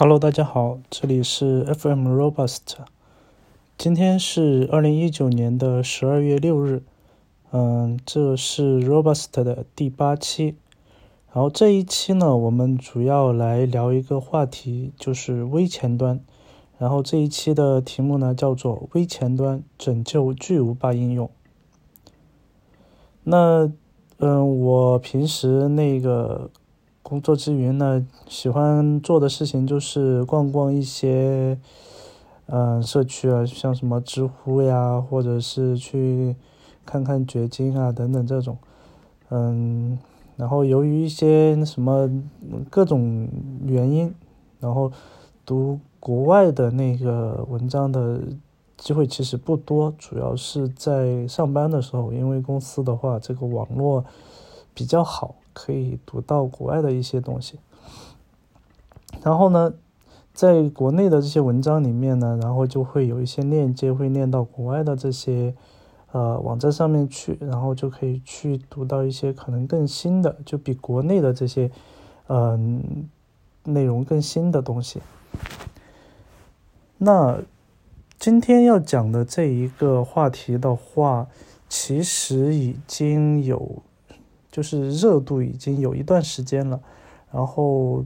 Hello，大家好，这里是 FM Robust。今天是二零一九年的十二月六日，嗯，这是 Robust 的第八期。然后这一期呢，我们主要来聊一个话题，就是微前端。然后这一期的题目呢，叫做“微前端拯救巨无霸应用”。那，嗯，我平时那个。工作之余呢，喜欢做的事情就是逛逛一些，嗯，社区啊，像什么知乎呀，或者是去看看掘金啊等等这种，嗯，然后由于一些什么各种原因，然后读国外的那个文章的机会其实不多，主要是在上班的时候，因为公司的话这个网络比较好。可以读到国外的一些东西，然后呢，在国内的这些文章里面呢，然后就会有一些链接会链到国外的这些呃网站上面去，然后就可以去读到一些可能更新的，就比国内的这些嗯内容更新的东西。那今天要讲的这一个话题的话，其实已经有。就是热度已经有一段时间了，然后，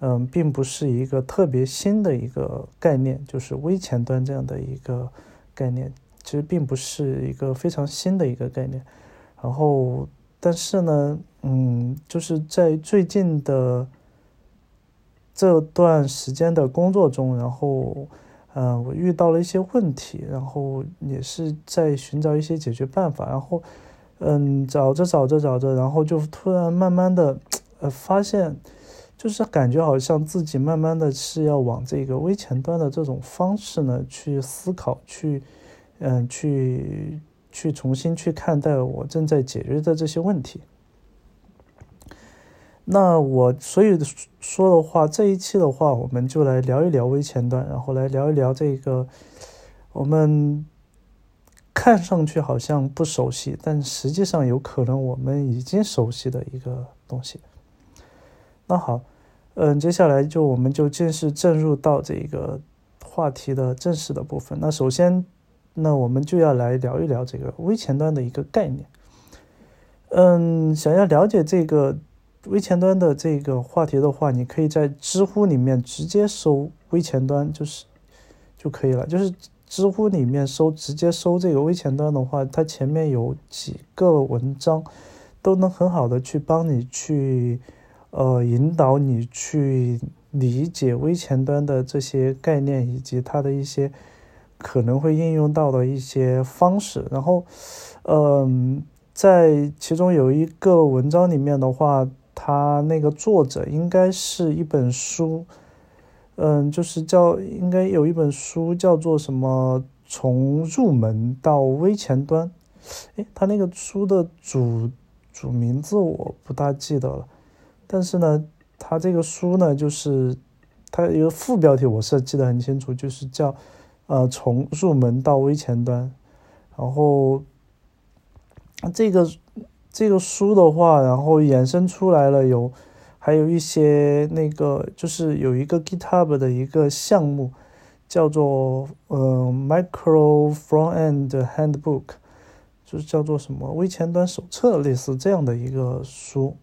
嗯，并不是一个特别新的一个概念，就是微前端这样的一个概念，其实并不是一个非常新的一个概念。然后，但是呢，嗯，就是在最近的这段时间的工作中，然后，嗯，我遇到了一些问题，然后也是在寻找一些解决办法，然后。嗯，找着找着找着，然后就突然慢慢的，呃，发现，就是感觉好像自己慢慢的是要往这个微前端的这种方式呢去思考，去，嗯，去去重新去看待我正在解决的这些问题。那我所以说的话，这一期的话，我们就来聊一聊微前端，然后来聊一聊这个我们。看上去好像不熟悉，但实际上有可能我们已经熟悉的一个东西。那好，嗯，接下来就我们就正式进入到这个话题的正式的部分。那首先，那我们就要来聊一聊这个微前端的一个概念。嗯，想要了解这个微前端的这个话题的话，你可以在知乎里面直接搜“微前端”就是就可以了，就是。知乎里面搜，直接搜这个微前端的话，它前面有几个文章，都能很好的去帮你去，呃，引导你去理解微前端的这些概念以及它的一些可能会应用到的一些方式。然后，嗯，在其中有一个文章里面的话，它那个作者应该是一本书。嗯，就是叫应该有一本书叫做什么？从入门到微前端，诶，他那个书的主主名字我不大记得了，但是呢，他这个书呢，就是他一个副标题我是记得很清楚，就是叫呃从入门到微前端，然后这个这个书的话，然后衍生出来了有。还有一些那个，就是有一个 GitHub 的一个项目，叫做呃 Micro Frontend Handbook，就是叫做什么微前端手册，类似这样的一个书。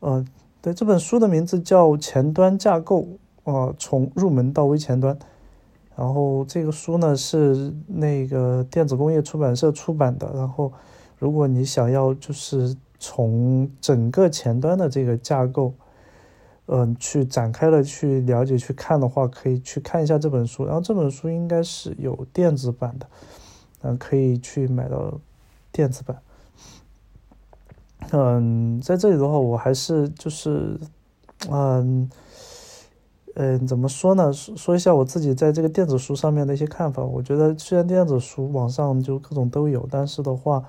呃，对，这本书的名字叫《前端架构》，呃，从入门到微前端。然后这个书呢是那个电子工业出版社出版的。然后，如果你想要就是。从整个前端的这个架构，嗯，去展开了去了解去看的话，可以去看一下这本书。然后这本书应该是有电子版的，嗯，可以去买到电子版。嗯，在这里的话，我还是就是，嗯，嗯，怎么说呢？说说一下我自己在这个电子书上面的一些看法。我觉得虽然电子书网上就各种都有，但是的话。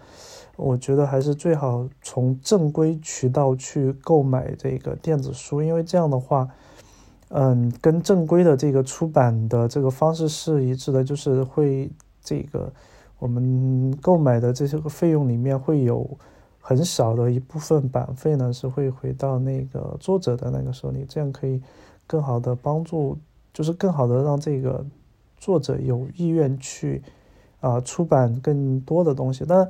我觉得还是最好从正规渠道去购买这个电子书，因为这样的话，嗯，跟正规的这个出版的这个方式是一致的，就是会这个我们购买的这些个费用里面会有很少的一部分版费呢是会回到那个作者的那个手里，这样可以更好的帮助，就是更好的让这个作者有意愿去啊出版更多的东西。但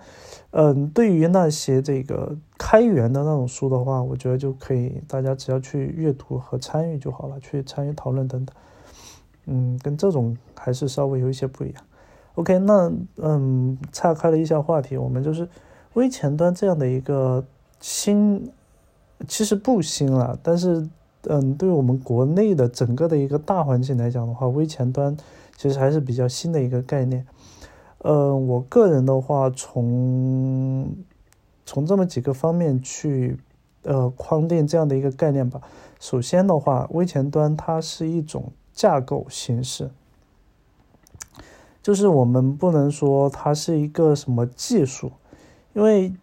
嗯，对于那些这个开源的那种书的话，我觉得就可以，大家只要去阅读和参与就好了，去参与讨论等等。嗯，跟这种还是稍微有一些不一样。OK，那嗯，岔开了一下话题，我们就是微前端这样的一个新，其实不新了，但是嗯，对于我们国内的整个的一个大环境来讲的话，微前端其实还是比较新的一个概念。呃，我个人的话，从从这么几个方面去呃框定这样的一个概念吧。首先的话，微前端它是一种架构形式。就是我们不能说它是一个什么技术，因为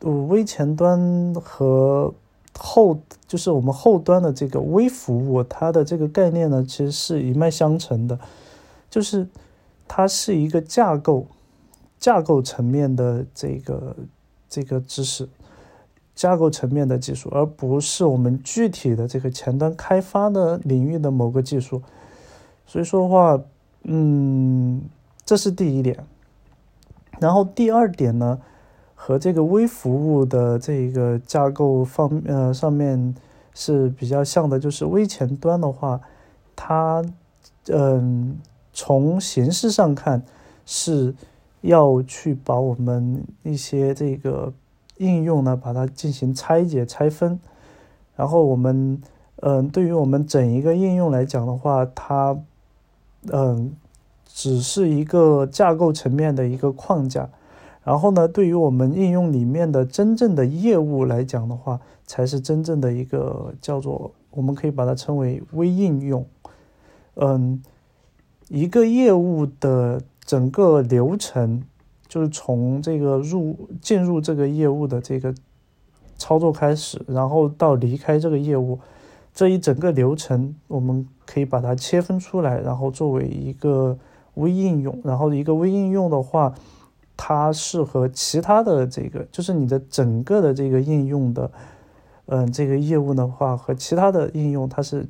微前端和后就是我们后端的这个微服务，它的这个概念呢，其实是一脉相承的，就是它是一个架构架构层面的这个这个知识，架构层面的技术，而不是我们具体的这个前端开发的领域的某个技术。所以说的话，嗯。这是第一点，然后第二点呢，和这个微服务的这个架构方呃上面是比较像的，就是微前端的话，它嗯从形式上看是要去把我们一些这个应用呢把它进行拆解拆分，然后我们嗯对于我们整一个应用来讲的话，它嗯。只是一个架构层面的一个框架，然后呢，对于我们应用里面的真正的业务来讲的话，才是真正的一个叫做，我们可以把它称为微应用。嗯，一个业务的整个流程，就是从这个入进入这个业务的这个操作开始，然后到离开这个业务，这一整个流程，我们可以把它切分出来，然后作为一个。微应用，然后一个微应用的话，它是和其他的这个，就是你的整个的这个应用的，嗯，这个业务的话和其他的应用它是，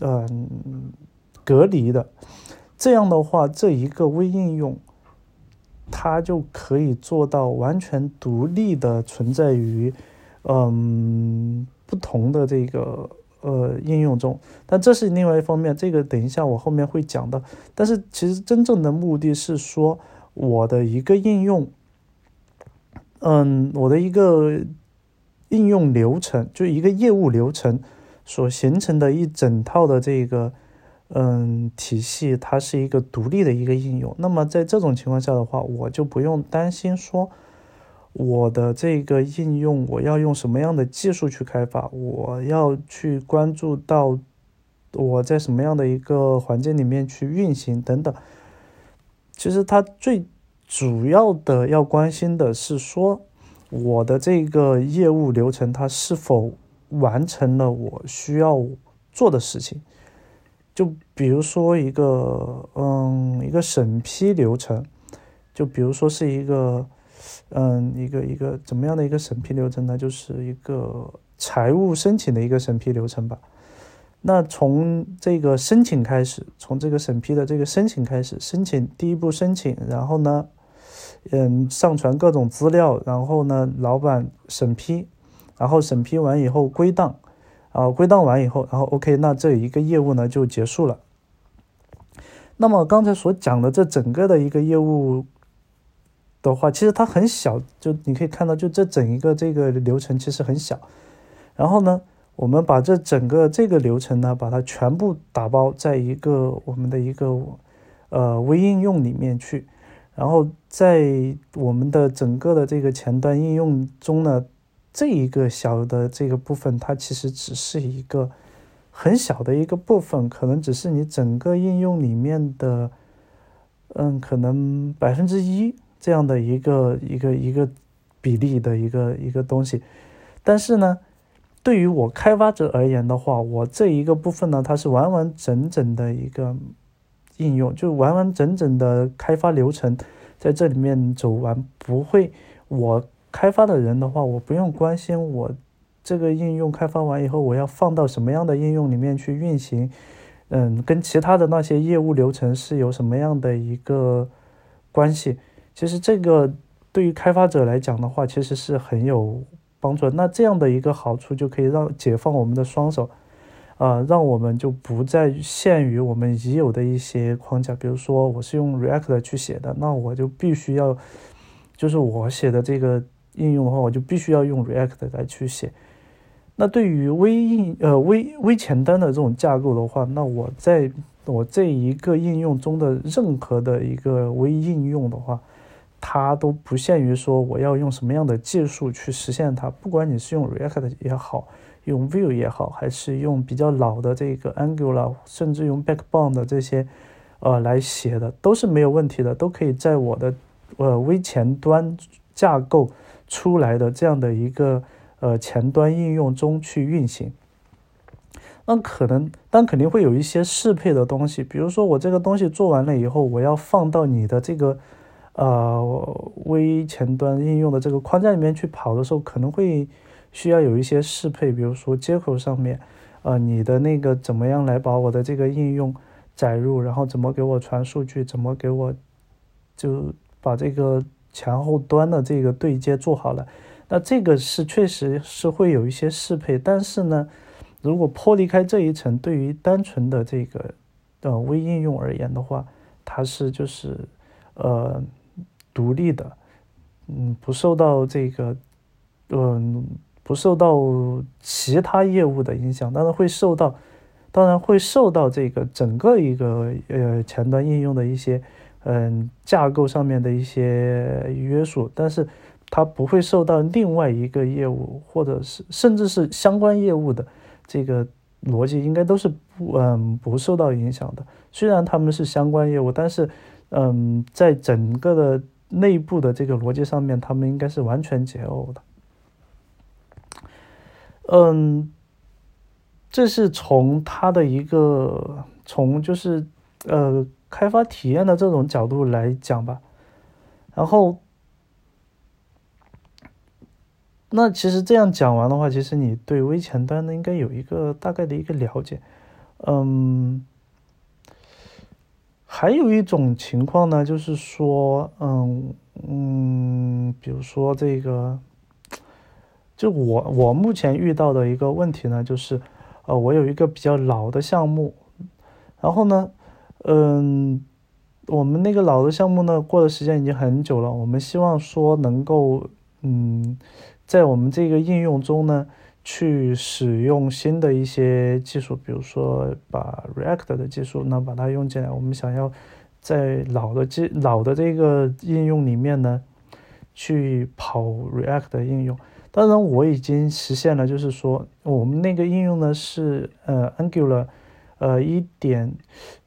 嗯，隔离的。这样的话，这一个微应用，它就可以做到完全独立的存在于，嗯，不同的这个。呃，应用中，但这是另外一方面，这个等一下我后面会讲的。但是其实真正的目的是说，我的一个应用，嗯，我的一个应用流程，就一个业务流程所形成的一整套的这个嗯体系，它是一个独立的一个应用。那么在这种情况下的话，我就不用担心说。我的这个应用，我要用什么样的技术去开发？我要去关注到我在什么样的一个环境里面去运行等等。其实它最主要的要关心的是说，我的这个业务流程它是否完成了我需要做的事情。就比如说一个，嗯，一个审批流程，就比如说是一个。嗯，一个一个怎么样的一个审批流程呢？就是一个财务申请的一个审批流程吧。那从这个申请开始，从这个审批的这个申请开始，申请第一步申请，然后呢，嗯，上传各种资料，然后呢，老板审批，然后审批完以后归档，啊，归档完以后，然后 OK，那这一个业务呢就结束了。那么刚才所讲的这整个的一个业务。的话，其实它很小，就你可以看到，就这整一个这个流程其实很小。然后呢，我们把这整个这个流程呢，把它全部打包在一个我们的一个呃微应用里面去。然后在我们的整个的这个前端应用中呢，这一个小的这个部分，它其实只是一个很小的一个部分，可能只是你整个应用里面的，嗯，可能百分之一。这样的一个一个一个比例的一个一个东西，但是呢，对于我开发者而言的话，我这一个部分呢，它是完完整整的一个应用，就完完整整的开发流程在这里面走完，不会我开发的人的话，我不用关心我这个应用开发完以后，我要放到什么样的应用里面去运行？嗯，跟其他的那些业务流程是有什么样的一个关系？其实这个对于开发者来讲的话，其实是很有帮助。那这样的一个好处就可以让解放我们的双手，啊，让我们就不再限于我们已有的一些框架。比如说，我是用 React 去写的，那我就必须要，就是我写的这个应用的话，我就必须要用 React 来去写。那对于微应呃微微前端的这种架构的话，那我在我这一个应用中的任何的一个微应用的话，它都不限于说我要用什么样的技术去实现它。不管你是用 React 也好，用 Vue 也好，还是用比较老的这个 Angular，甚至用 Backbone 的这些呃来写的，都是没有问题的，都可以在我的呃微前端架构出来的这样的一个。呃，前端应用中去运行，那可能，但肯定会有一些适配的东西，比如说我这个东西做完了以后，我要放到你的这个呃微前端应用的这个框架里面去跑的时候，可能会需要有一些适配，比如说接口上面，呃，你的那个怎么样来把我的这个应用载入，然后怎么给我传数据，怎么给我就把这个前后端的这个对接做好了。那这个是确实是会有一些适配，但是呢，如果剥离开这一层，对于单纯的这个呃微应用而言的话，它是就是呃独立的，嗯，不受到这个嗯不受到其他业务的影响，当然会受到，当然会受到这个整个一个呃前端应用的一些嗯架构上面的一些约束，但是。它不会受到另外一个业务，或者是甚至是相关业务的这个逻辑，应该都是不嗯不受到影响的。虽然他们是相关业务，但是嗯，在整个的内部的这个逻辑上面，他们应该是完全解耦的。嗯，这是从它的一个从就是呃开发体验的这种角度来讲吧，然后。那其实这样讲完的话，其实你对微前端呢应该有一个大概的一个了解，嗯，还有一种情况呢，就是说，嗯嗯，比如说这个，就我我目前遇到的一个问题呢，就是，呃，我有一个比较老的项目，然后呢，嗯，我们那个老的项目呢，过的时间已经很久了，我们希望说能够，嗯。在我们这个应用中呢，去使用新的一些技术，比如说把 React 的技术呢把它用进来。我们想要在老的技老的这个应用里面呢，去跑 React 的应用。当然，我已经实现了，就是说我们那个应用呢是呃 Angular 呃一点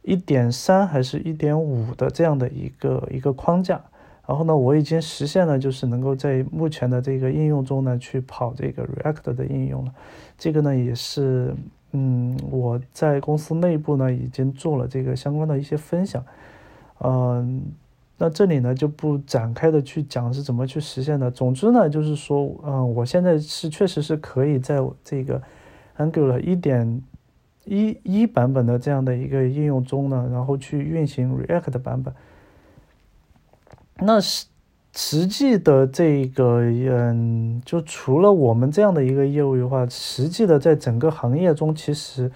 一点三还是一点五的这样的一个一个框架。然后呢，我已经实现了，就是能够在目前的这个应用中呢，去跑这个 React 的应用了。这个呢，也是，嗯，我在公司内部呢，已经做了这个相关的一些分享。嗯，那这里呢，就不展开的去讲是怎么去实现的。总之呢，就是说，嗯，我现在是确实是可以在这个 Angular 一点一一版本的这样的一个应用中呢，然后去运行 React 的版本。那实实际的这个，嗯，就除了我们这样的一个业务的话，实际的在整个行业中，其实，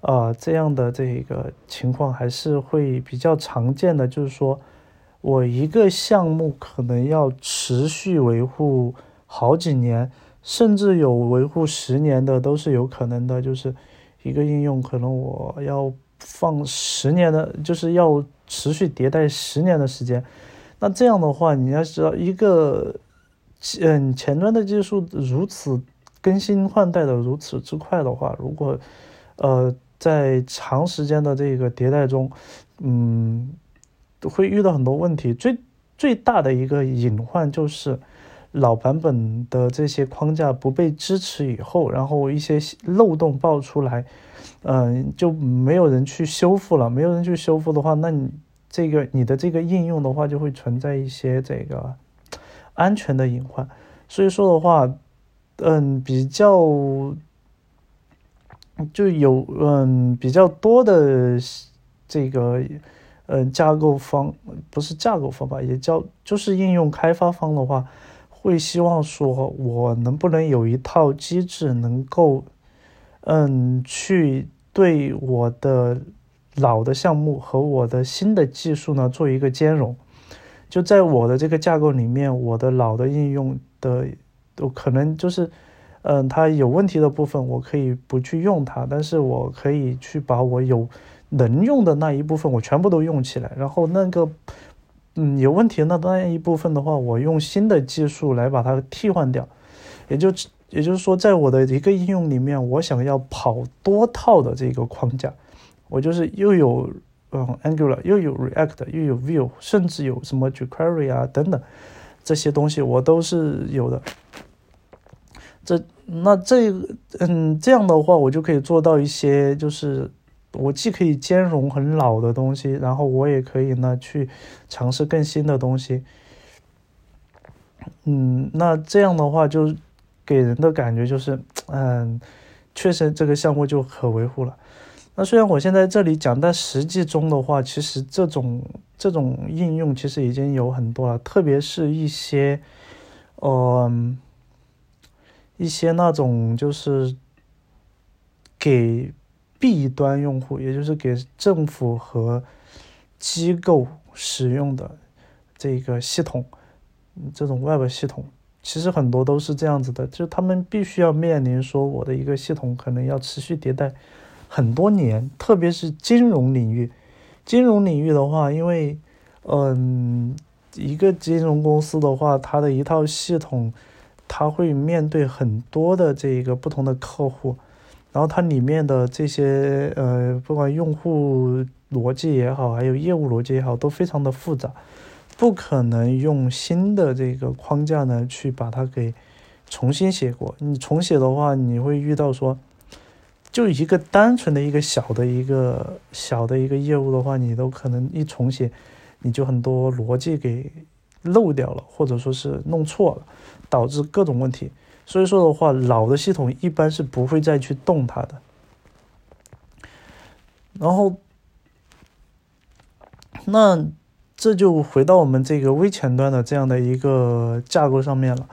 啊，这样的这个情况还是会比较常见的。就是说，我一个项目可能要持续维护好几年，甚至有维护十年的都是有可能的。就是一个应用，可能我要放十年的，就是要持续迭代十年的时间。那这样的话，你要知道一个，嗯，前端的技术如此更新换代的如此之快的话，如果，呃，在长时间的这个迭代中，嗯，会遇到很多问题。最最大的一个隐患就是，老版本的这些框架不被支持以后，然后一些漏洞爆出来，嗯，就没有人去修复了。没有人去修复的话，那你。这个你的这个应用的话，就会存在一些这个安全的隐患。所以说的话，嗯比较就有嗯比较多的这个嗯架构方不是架构方吧，也叫就是应用开发方的话，会希望说我能不能有一套机制能够嗯去对我的老的项目和我的新的技术呢做一个兼容。就在我的这个架构里面，我的老的应用的，都可能就是，嗯，它有问题的部分，我可以不去用它，但是我可以去把我有能用的那一部分，我全部都用起来，然后那个，嗯，有问题的那一部分的话，我用新的技术来把它替换掉，也就也就是说，在我的一个应用里面，我想要跑多套的这个框架，我就是又有。嗯，Angular 又有 React，又有 Vue，甚至有什么 jQuery 啊等等这些东西，我都是有的。这那这嗯这样的话，我就可以做到一些，就是我既可以兼容很老的东西，然后我也可以呢去尝试更新的东西。嗯，那这样的话就给人的感觉就是，嗯，确实这个项目就可维护了。那虽然我现在这里讲，但实际中的话，其实这种这种应用其实已经有很多了，特别是一些，嗯，一些那种就是给 B 端用户，也就是给政府和机构使用的这个系统，这种 Web 系统，其实很多都是这样子的，就他们必须要面临说，我的一个系统可能要持续迭代。很多年，特别是金融领域，金融领域的话，因为，嗯，一个金融公司的话，它的一套系统，它会面对很多的这个不同的客户，然后它里面的这些呃，不管用户逻辑也好，还有业务逻辑也好，都非常的复杂，不可能用新的这个框架呢去把它给重新写过。你重写的话，你会遇到说。就一个单纯的一个小的一个小的一个业务的话，你都可能一重写，你就很多逻辑给漏掉了，或者说是弄错了，导致各种问题。所以说的话，老的系统一般是不会再去动它的。然后，那这就回到我们这个微前端的这样的一个架构上面了。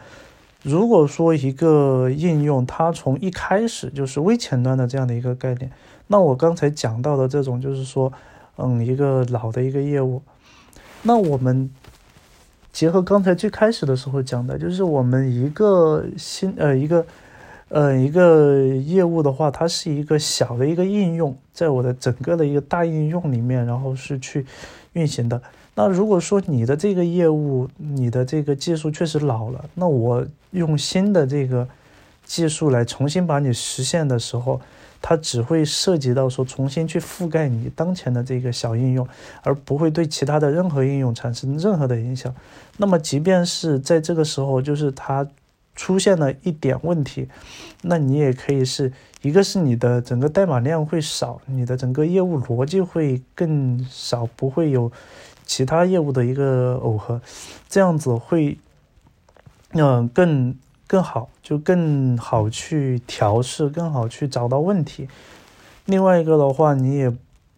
如果说一个应用它从一开始就是微前端的这样的一个概念，那我刚才讲到的这种就是说，嗯，一个老的一个业务，那我们结合刚才最开始的时候讲的，就是我们一个新呃一个呃一个业务的话，它是一个小的一个应用，在我的整个的一个大应用里面，然后是去运行的。那如果说你的这个业务，你的这个技术确实老了，那我用新的这个技术来重新把你实现的时候，它只会涉及到说重新去覆盖你当前的这个小应用，而不会对其他的任何应用产生任何的影响。那么即便是在这个时候，就是它出现了一点问题，那你也可以是一个是你的整个代码量会少，你的整个业务逻辑会更少，不会有。其他业务的一个耦合，这样子会，嗯，更更好，就更好去调试，更好去找到问题。另外一个的话，你也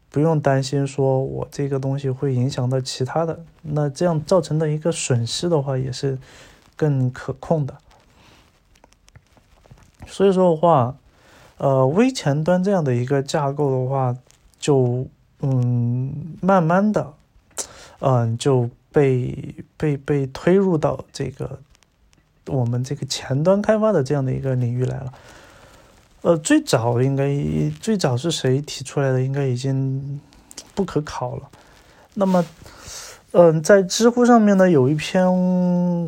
不用担心说我这个东西会影响到其他的，那这样造成的一个损失的话，也是更可控的。所以说的话，呃，微前端这样的一个架构的话，就嗯，慢慢的。嗯，就被被被推入到这个我们这个前端开发的这样的一个领域来了。呃，最早应该最早是谁提出来的？应该已经不可考了。那么，嗯，在知乎上面呢，有一篇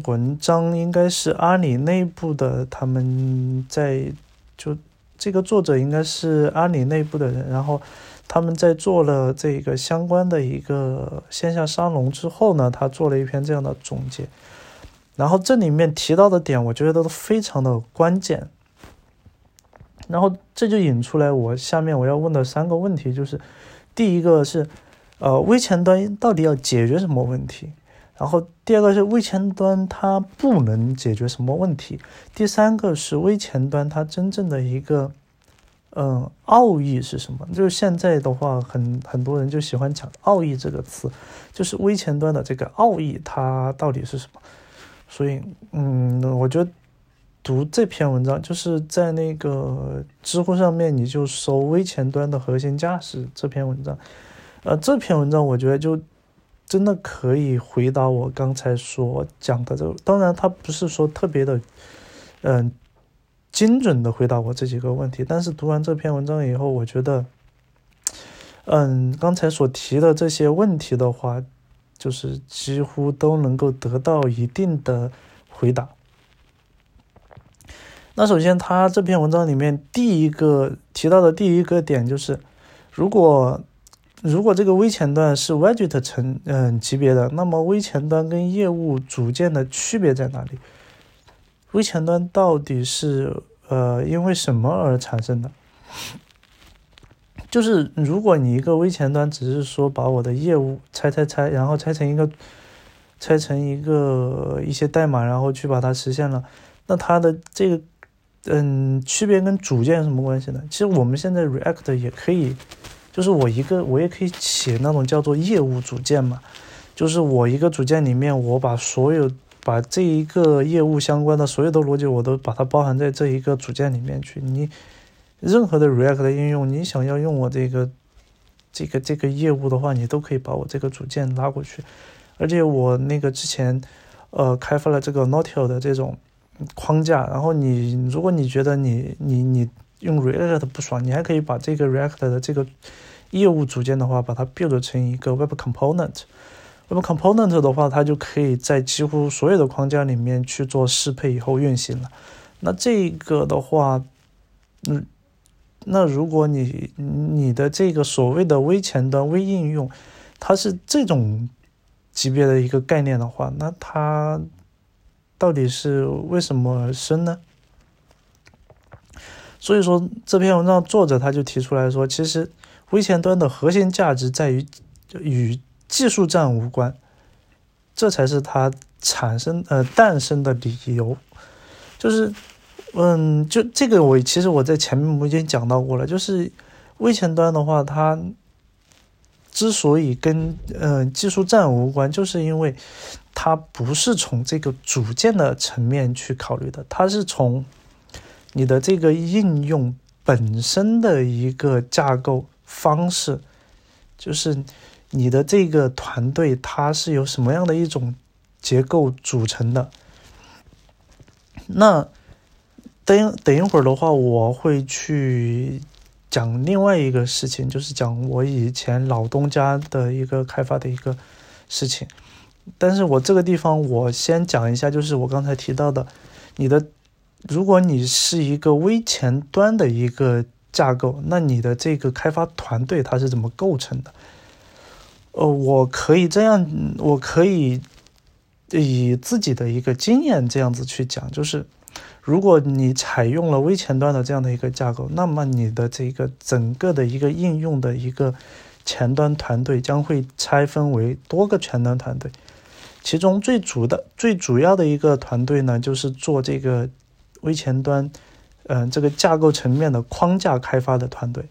文章，应该是阿里内部的，他们在就这个作者应该是阿里内部的人，然后。他们在做了这个相关的一个线下沙龙之后呢，他做了一篇这样的总结，然后这里面提到的点，我觉得都非常的关键。然后这就引出来我下面我要问的三个问题，就是第一个是，呃，微前端到底要解决什么问题？然后第二个是微前端它不能解决什么问题，第三个是微前端它真正的一个。嗯，奥义是什么？就是现在的话，很很多人就喜欢讲“奥义”这个词，就是微前端的这个奥义，它到底是什么？所以，嗯，我觉得读这篇文章，就是在那个知乎上面，你就搜“微前端的核心价值”这篇文章，呃，这篇文章我觉得就真的可以回答我刚才所讲的这个。当然，它不是说特别的，嗯。精准的回答我这几个问题，但是读完这篇文章以后，我觉得，嗯，刚才所提的这些问题的话，就是几乎都能够得到一定的回答。那首先，他这篇文章里面第一个提到的第一个点就是，如果如果这个微前端是 widget 层嗯级别的，那么微前端跟业务组件的区别在哪里？微前端到底是呃因为什么而产生的？就是如果你一个微前端只是说把我的业务拆拆拆，然后拆成一个拆成一个一些代码，然后去把它实现了，那它的这个嗯区别跟组件有什么关系呢？其实我们现在 React 也可以，就是我一个我也可以写那种叫做业务组件嘛，就是我一个组件里面我把所有把这一个业务相关的所有的逻辑，我都把它包含在这一个组件里面去。你任何的 React 的应用，你想要用我这个这个这个业务的话，你都可以把我这个组件拉过去。而且我那个之前呃开发了这个 Notio 的这种框架，然后你如果你觉得你你你用 React 不爽，你还可以把这个 React 的这个业务组件的话，把它 build 成一个 Web Component。那么 component 的话，它就可以在几乎所有的框架里面去做适配以后运行了。那这个的话，嗯，那如果你你的这个所谓的微前端、微应用，它是这种级别的一个概念的话，那它到底是为什么而生呢？所以说这篇文章作者他就提出来说，其实微前端的核心价值在于与技术栈无关，这才是它产生呃诞生的理由。就是，嗯，就这个我其实我在前面我已经讲到过了。就是微前端的话，它之所以跟嗯技术栈无关，就是因为它不是从这个组件的层面去考虑的，它是从你的这个应用本身的一个架构方式，就是。你的这个团队它是由什么样的一种结构组成的？那等等一会儿的话，我会去讲另外一个事情，就是讲我以前老东家的一个开发的一个事情。但是我这个地方我先讲一下，就是我刚才提到的，你的如果你是一个微前端的一个架构，那你的这个开发团队它是怎么构成的？呃，我可以这样，我可以以自己的一个经验这样子去讲，就是如果你采用了微前端的这样的一个架构，那么你的这个整个的一个应用的一个前端团队将会拆分为多个前端团队，其中最主的、最主要的一个团队呢，就是做这个微前端，嗯，这个架构层面的框架开发的团队。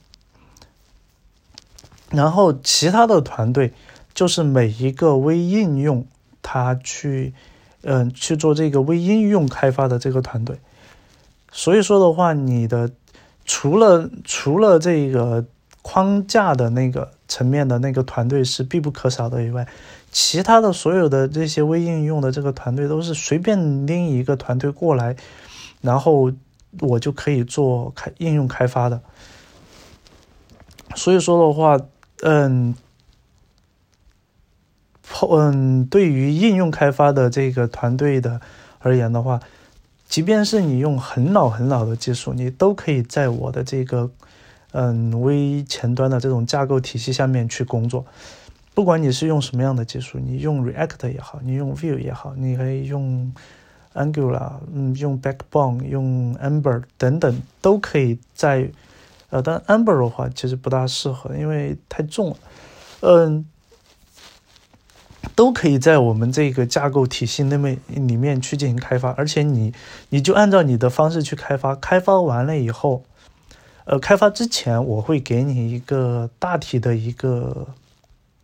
然后，其他的团队就是每一个微应用，它去，嗯，去做这个微应用开发的这个团队。所以说的话，你的除了除了这个框架的那个层面的那个团队是必不可少的以外，其他的所有的这些微应用的这个团队都是随便拎一个团队过来，然后我就可以做开应用开发的。所以说的话。嗯，嗯，对于应用开发的这个团队的而言的话，即便是你用很老很老的技术，你都可以在我的这个嗯微前端的这种架构体系下面去工作。不管你是用什么样的技术，你用 React 也好，你用 Vue 也好，你可以用 Angular，嗯，用 Backbone，用 Ember 等等，都可以在。呃，但 Amber 的话其实不大适合，因为太重了。嗯，都可以在我们这个架构体系那面里面去进行开发，而且你你就按照你的方式去开发，开发完了以后，呃，开发之前我会给你一个大体的一个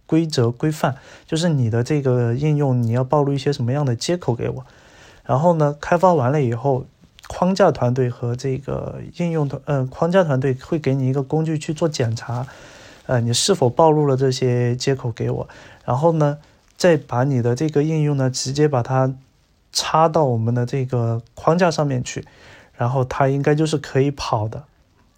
规则规范，就是你的这个应用你要暴露一些什么样的接口给我，然后呢，开发完了以后，框架团队和这个应用团，嗯，框架团队会给你一个工具去做检查，呃，你是否暴露了这些接口给我，然后呢？再把你的这个应用呢，直接把它插到我们的这个框架上面去，然后它应该就是可以跑的。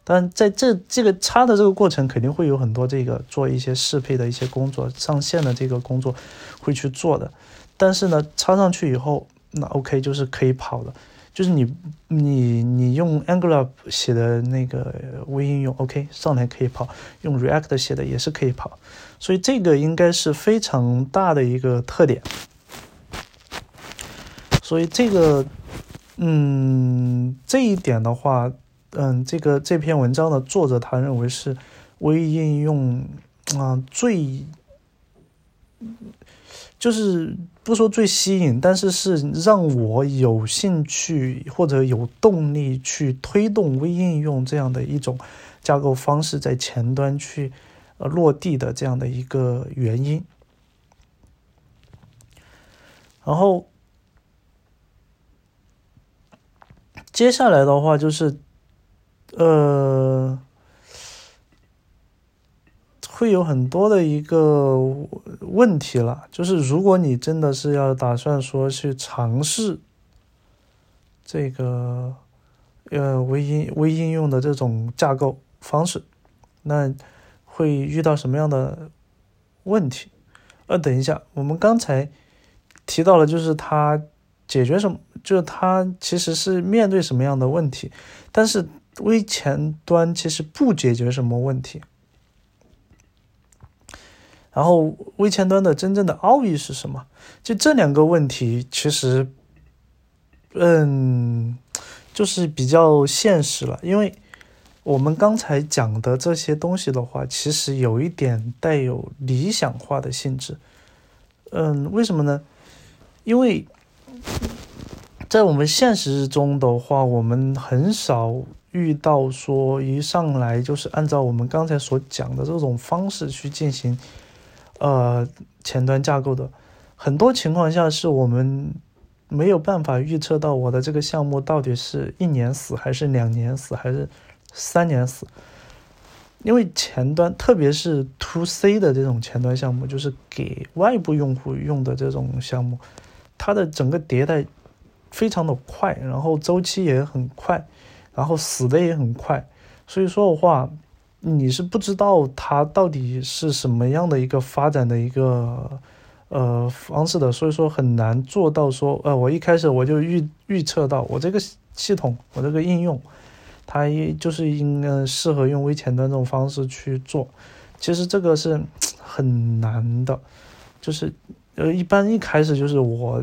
但在这这个插的这个过程，肯定会有很多这个做一些适配的一些工作，上线的这个工作会去做的。但是呢，插上去以后，那 OK 就是可以跑的。就是你你你用 Angular 写的那个微应用，OK 上来可以跑，用 React 写的也是可以跑，所以这个应该是非常大的一个特点。所以这个，嗯，这一点的话，嗯，这个这篇文章的作者他认为是微应用啊最。就是不说最吸引，但是是让我有兴趣或者有动力去推动微应用这样的一种架构方式在前端去呃落地的这样的一个原因。然后接下来的话就是呃。会有很多的一个问题了，就是如果你真的是要打算说去尝试这个呃微应微应用的这种架构方式，那会遇到什么样的问题？呃，等一下，我们刚才提到了，就是它解决什么，就是它其实是面对什么样的问题，但是微前端其实不解决什么问题。然后微前端的真正的奥义是什么？就这两个问题，其实，嗯，就是比较现实了。因为我们刚才讲的这些东西的话，其实有一点带有理想化的性质。嗯，为什么呢？因为在我们现实中的话，我们很少遇到说一上来就是按照我们刚才所讲的这种方式去进行。呃，前端架构的很多情况下是我们没有办法预测到我的这个项目到底是一年死还是两年死还是三年死，因为前端特别是 to C 的这种前端项目，就是给外部用户用的这种项目，它的整个迭代非常的快，然后周期也很快，然后死的也很快，所以说的话。你是不知道它到底是什么样的一个发展的一个呃方式的，所以说很难做到说，呃，我一开始我就预预测到我这个系统，我这个应用，它一就是应该适合用微前端这种方式去做。其实这个是很难的，就是呃，一般一开始就是我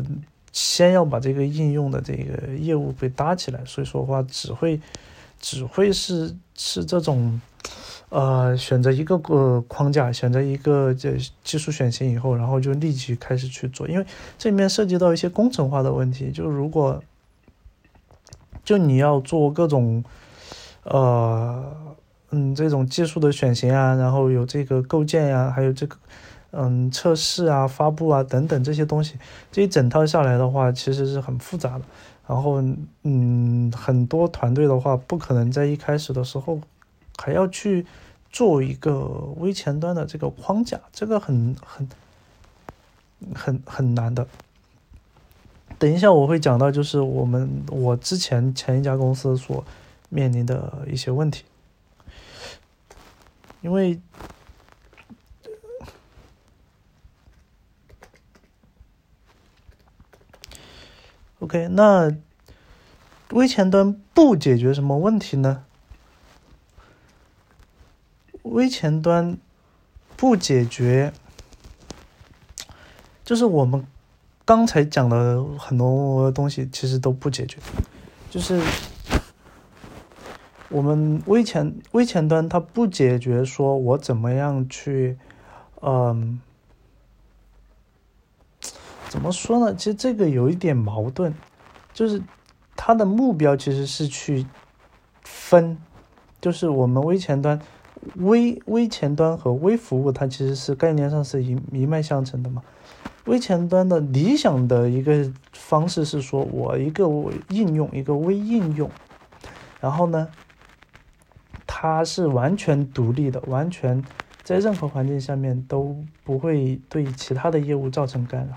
先要把这个应用的这个业务被搭起来，所以说话只会只会是是这种。呃，选择一个个框架，选择一个这技术选型以后，然后就立即开始去做，因为这里面涉及到一些工程化的问题。就如果就你要做各种呃嗯这种技术的选型啊，然后有这个构建呀，还有这个嗯测试啊、发布啊等等这些东西，这一整套下来的话，其实是很复杂的。然后嗯，很多团队的话，不可能在一开始的时候还要去。做一个微前端的这个框架，这个很很很很难的。等一下我会讲到，就是我们我之前前一家公司所面临的一些问题，因为 OK，那微前端不解决什么问题呢？微前端不解决，就是我们刚才讲的很多东西，其实都不解决。就是我们微前微前端它不解决，说我怎么样去，嗯，怎么说呢？其实这个有一点矛盾，就是它的目标其实是去分，就是我们微前端、微微前端和微服务，它其实是概念上是一一脉相承的嘛。微前端的理想的一个方式是说，我一个应用，一个微应用，然后呢，它是完全独立的，完全在任何环境下面都不会对其他的业务造成干扰。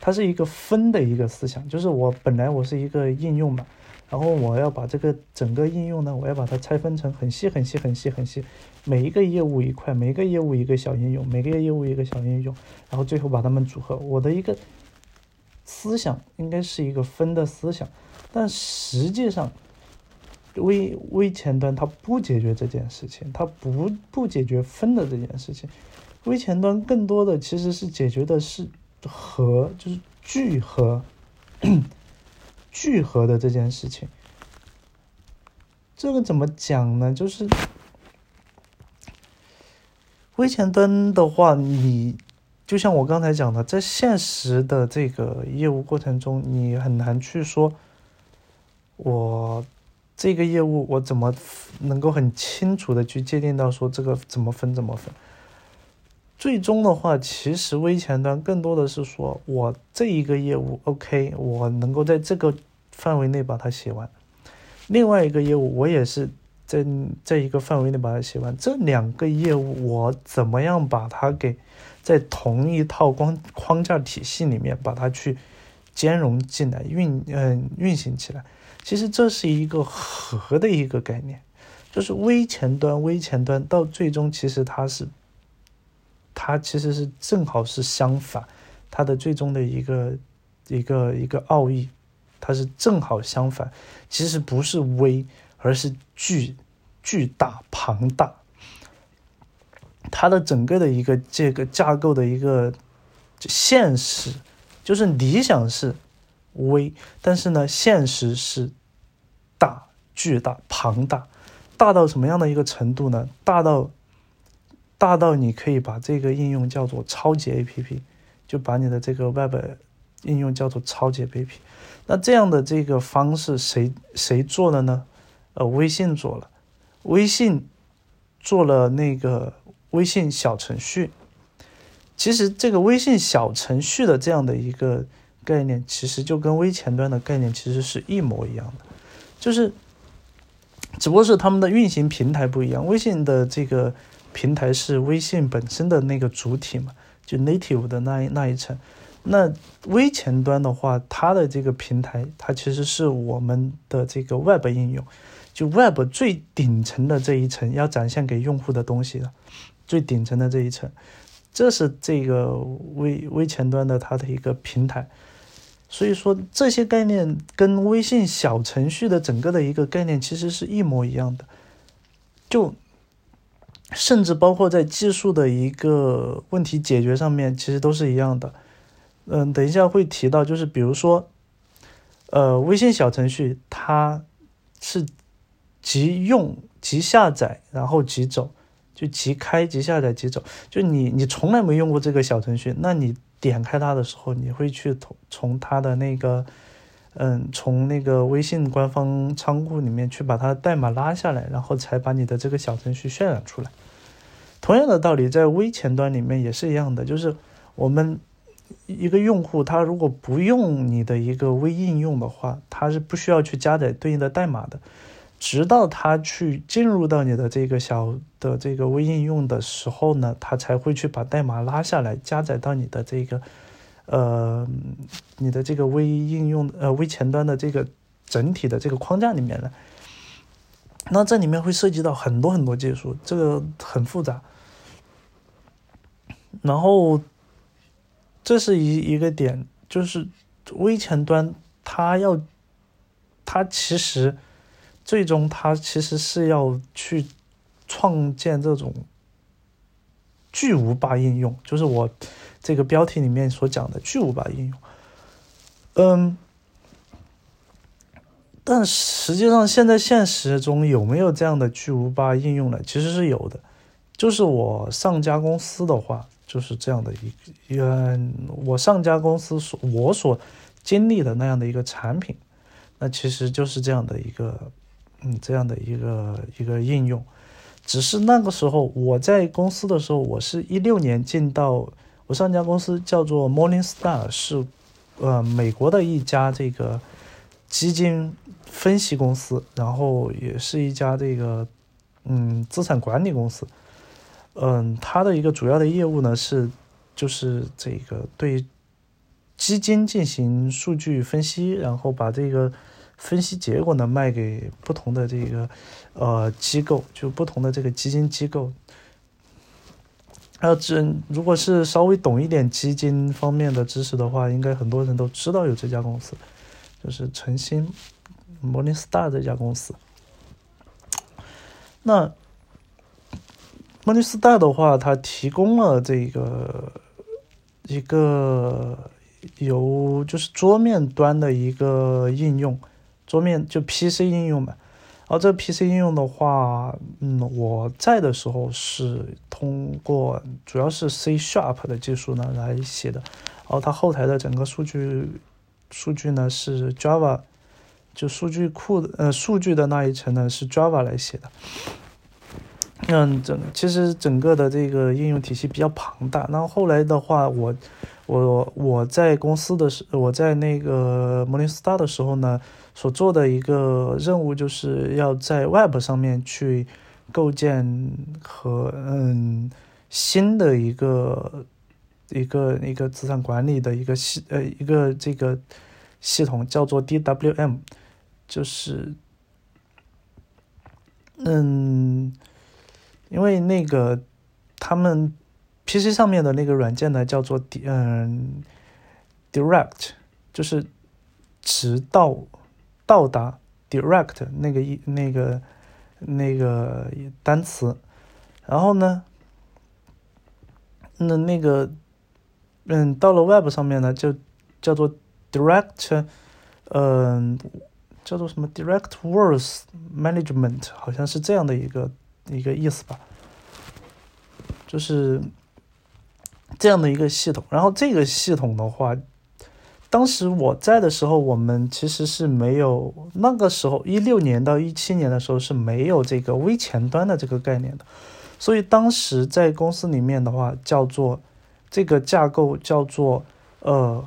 它是一个分的一个思想，就是我本来我是一个应用嘛，然后我要把这个整个应用呢，我要把它拆分成很细很细很细很细。每一个业务一块，每一个业务一个小应用，每个业务一个小应用，然后最后把它们组合。我的一个思想应该是一个分的思想，但实际上，微微前端它不解决这件事情，它不不解决分的这件事情。微前端更多的其实是解决的是和，就是聚合，聚合的这件事情。这个怎么讲呢？就是。微前端的话，你就像我刚才讲的，在现实的这个业务过程中，你很难去说，我这个业务我怎么能够很清楚的去界定到说这个怎么分怎么分。最终的话，其实微前端更多的是说我这一个业务 OK，我能够在这个范围内把它写完，另外一个业务我也是。在在一个范围内把它写完，这两个业务我怎么样把它给在同一套框框架体系里面把它去兼容进来运嗯运行起来？其实这是一个和的一个概念，就是微前端微前端到最终其实它是它其实是正好是相反，它的最终的一个一个一个奥义，它是正好相反，其实不是微。而是巨巨大庞大，它的整个的一个这个架构的一个现实，就是理想是微，但是呢，现实是大巨大庞大，大到什么样的一个程度呢？大到大到你可以把这个应用叫做超级 APP，就把你的这个 Web 应用叫做超级 APP。那这样的这个方式，谁谁做的呢？呃，微信做了，微信做了那个微信小程序。其实这个微信小程序的这样的一个概念，其实就跟微前端的概念其实是一模一样的，就是只不过是他们的运行平台不一样。微信的这个平台是微信本身的那个主体嘛，就 native 的那一那一层。那微前端的话，它的这个平台，它其实是我们的这个 Web 应用。就 Web 最顶层的这一层要展现给用户的东西的，最顶层的这一层，这是这个微微前端的它的一个平台。所以说这些概念跟微信小程序的整个的一个概念其实是一模一样的，就甚至包括在技术的一个问题解决上面，其实都是一样的。嗯，等一下会提到，就是比如说，呃，微信小程序它是。即用即下载，然后即走，就即开即下载即走。就你你从来没用过这个小程序，那你点开它的时候，你会去从从它的那个，嗯，从那个微信官方仓库里面去把它的代码拉下来，然后才把你的这个小程序渲染出来。同样的道理，在微前端里面也是一样的，就是我们一个用户他如果不用你的一个微应用的话，他是不需要去加载对应的代码的。直到他去进入到你的这个小的这个微应用的时候呢，他才会去把代码拉下来，加载到你的这个，呃，你的这个微应用呃微前端的这个整体的这个框架里面来。那这里面会涉及到很多很多技术，这个很复杂。然后，这是一一个点，就是微前端它要，它其实。最终，它其实是要去创建这种巨无霸应用，就是我这个标题里面所讲的巨无霸应用。嗯，但实际上，现在现实中有没有这样的巨无霸应用呢？其实是有的。就是我上家公司的话，就是这样的一个我上家公司所我所经历的那样的一个产品，那其实就是这样的一个嗯这样的一个一个应用。只是那个时候我在公司的时候，我是一六年进到我上家公司叫做 Morningstar，是呃美国的一家这个基金分析公司，然后也是一家这个嗯资产管理公司。嗯，它的一个主要的业务呢是就是这个对基金进行数据分析，然后把这个。分析结果呢，卖给不同的这个呃机构，就不同的这个基金机构。还有，这如果是稍微懂一点基金方面的知识的话，应该很多人都知道有这家公司，就是晨星 Morningstar 这家公司。那 Morningstar 的话，它提供了这个一个由就是桌面端的一个应用。桌面就 PC 应用嘛，然后这个 PC 应用的话，嗯，我在的时候是通过主要是 C Sharp 的技术呢来写的，然后它后台的整个数据数据呢是 Java，就数据库的呃数据的那一层呢是 Java 来写的，嗯，整其实整个的这个应用体系比较庞大，然后后来的话我我我在公司的时我在那个 Morningstar 的时候呢。所做的一个任务就是要在 Web 上面去构建和嗯新的一个一个一个资产管理的一个系呃一个这个系统叫做 DWM，就是嗯因为那个他们 PC 上面的那个软件呢叫做嗯 Direct，就是直到。到达 direct 那个一那个那个单词，然后呢，那那个嗯，到了 web 上面呢，就叫做 direct，嗯，叫做什么 direct words management，好像是这样的一个一个意思吧，就是这样的一个系统。然后这个系统的话。当时我在的时候，我们其实是没有那个时候一六年到一七年的时候是没有这个微前端的这个概念的，所以当时在公司里面的话，叫做这个架构叫做呃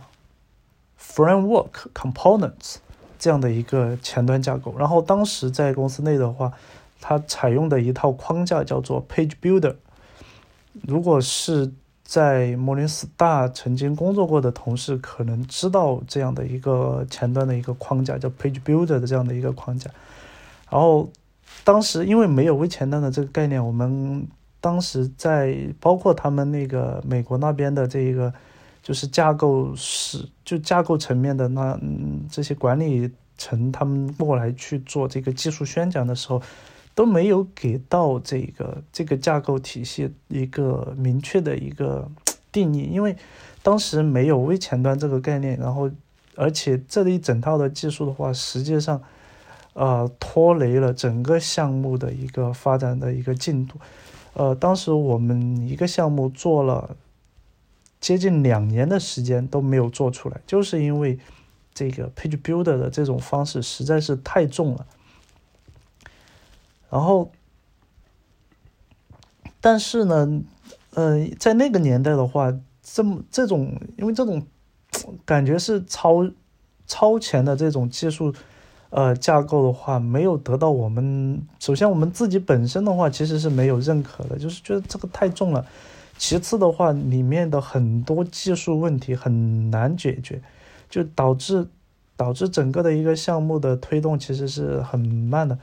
framework components 这样的一个前端架构。然后当时在公司内的话，它采用的一套框架叫做 page builder。如果是在摩林斯大曾经工作过的同事可能知道这样的一个前端的一个框架，叫 Page Builder 的这样的一个框架。然后当时因为没有微前端的这个概念，我们当时在包括他们那个美国那边的这一个就是架构是就架构层面的那嗯这些管理层，他们过来去做这个技术宣讲的时候。都没有给到这个这个架构体系一个明确的一个 定义，因为当时没有微前端这个概念，然后而且这一整套的技术的话，实际上呃拖累了整个项目的一个发展的一个进度。呃，当时我们一个项目做了接近两年的时间都没有做出来，就是因为这个 Page Builder 的这种方式实在是太重了。然后，但是呢，呃，在那个年代的话，这么这种，因为这种感觉是超超前的这种技术，呃，架构的话，没有得到我们。首先，我们自己本身的话，其实是没有认可的，就是觉得这个太重了。其次的话，里面的很多技术问题很难解决，就导致导致整个的一个项目的推动其实是很慢的。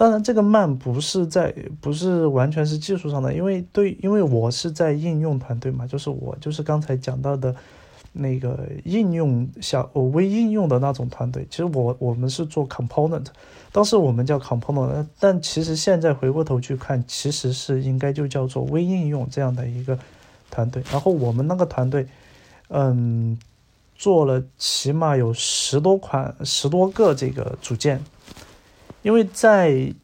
当然，这个慢不是在，不是完全是技术上的，因为对，因为我是在应用团队嘛，就是我就是刚才讲到的，那个应用小微应用的那种团队。其实我我们是做 component，当时我们叫 component，但其实现在回过头去看，其实是应该就叫做微应用这样的一个团队。然后我们那个团队，嗯，做了起码有十多款、十多个这个组件。因为在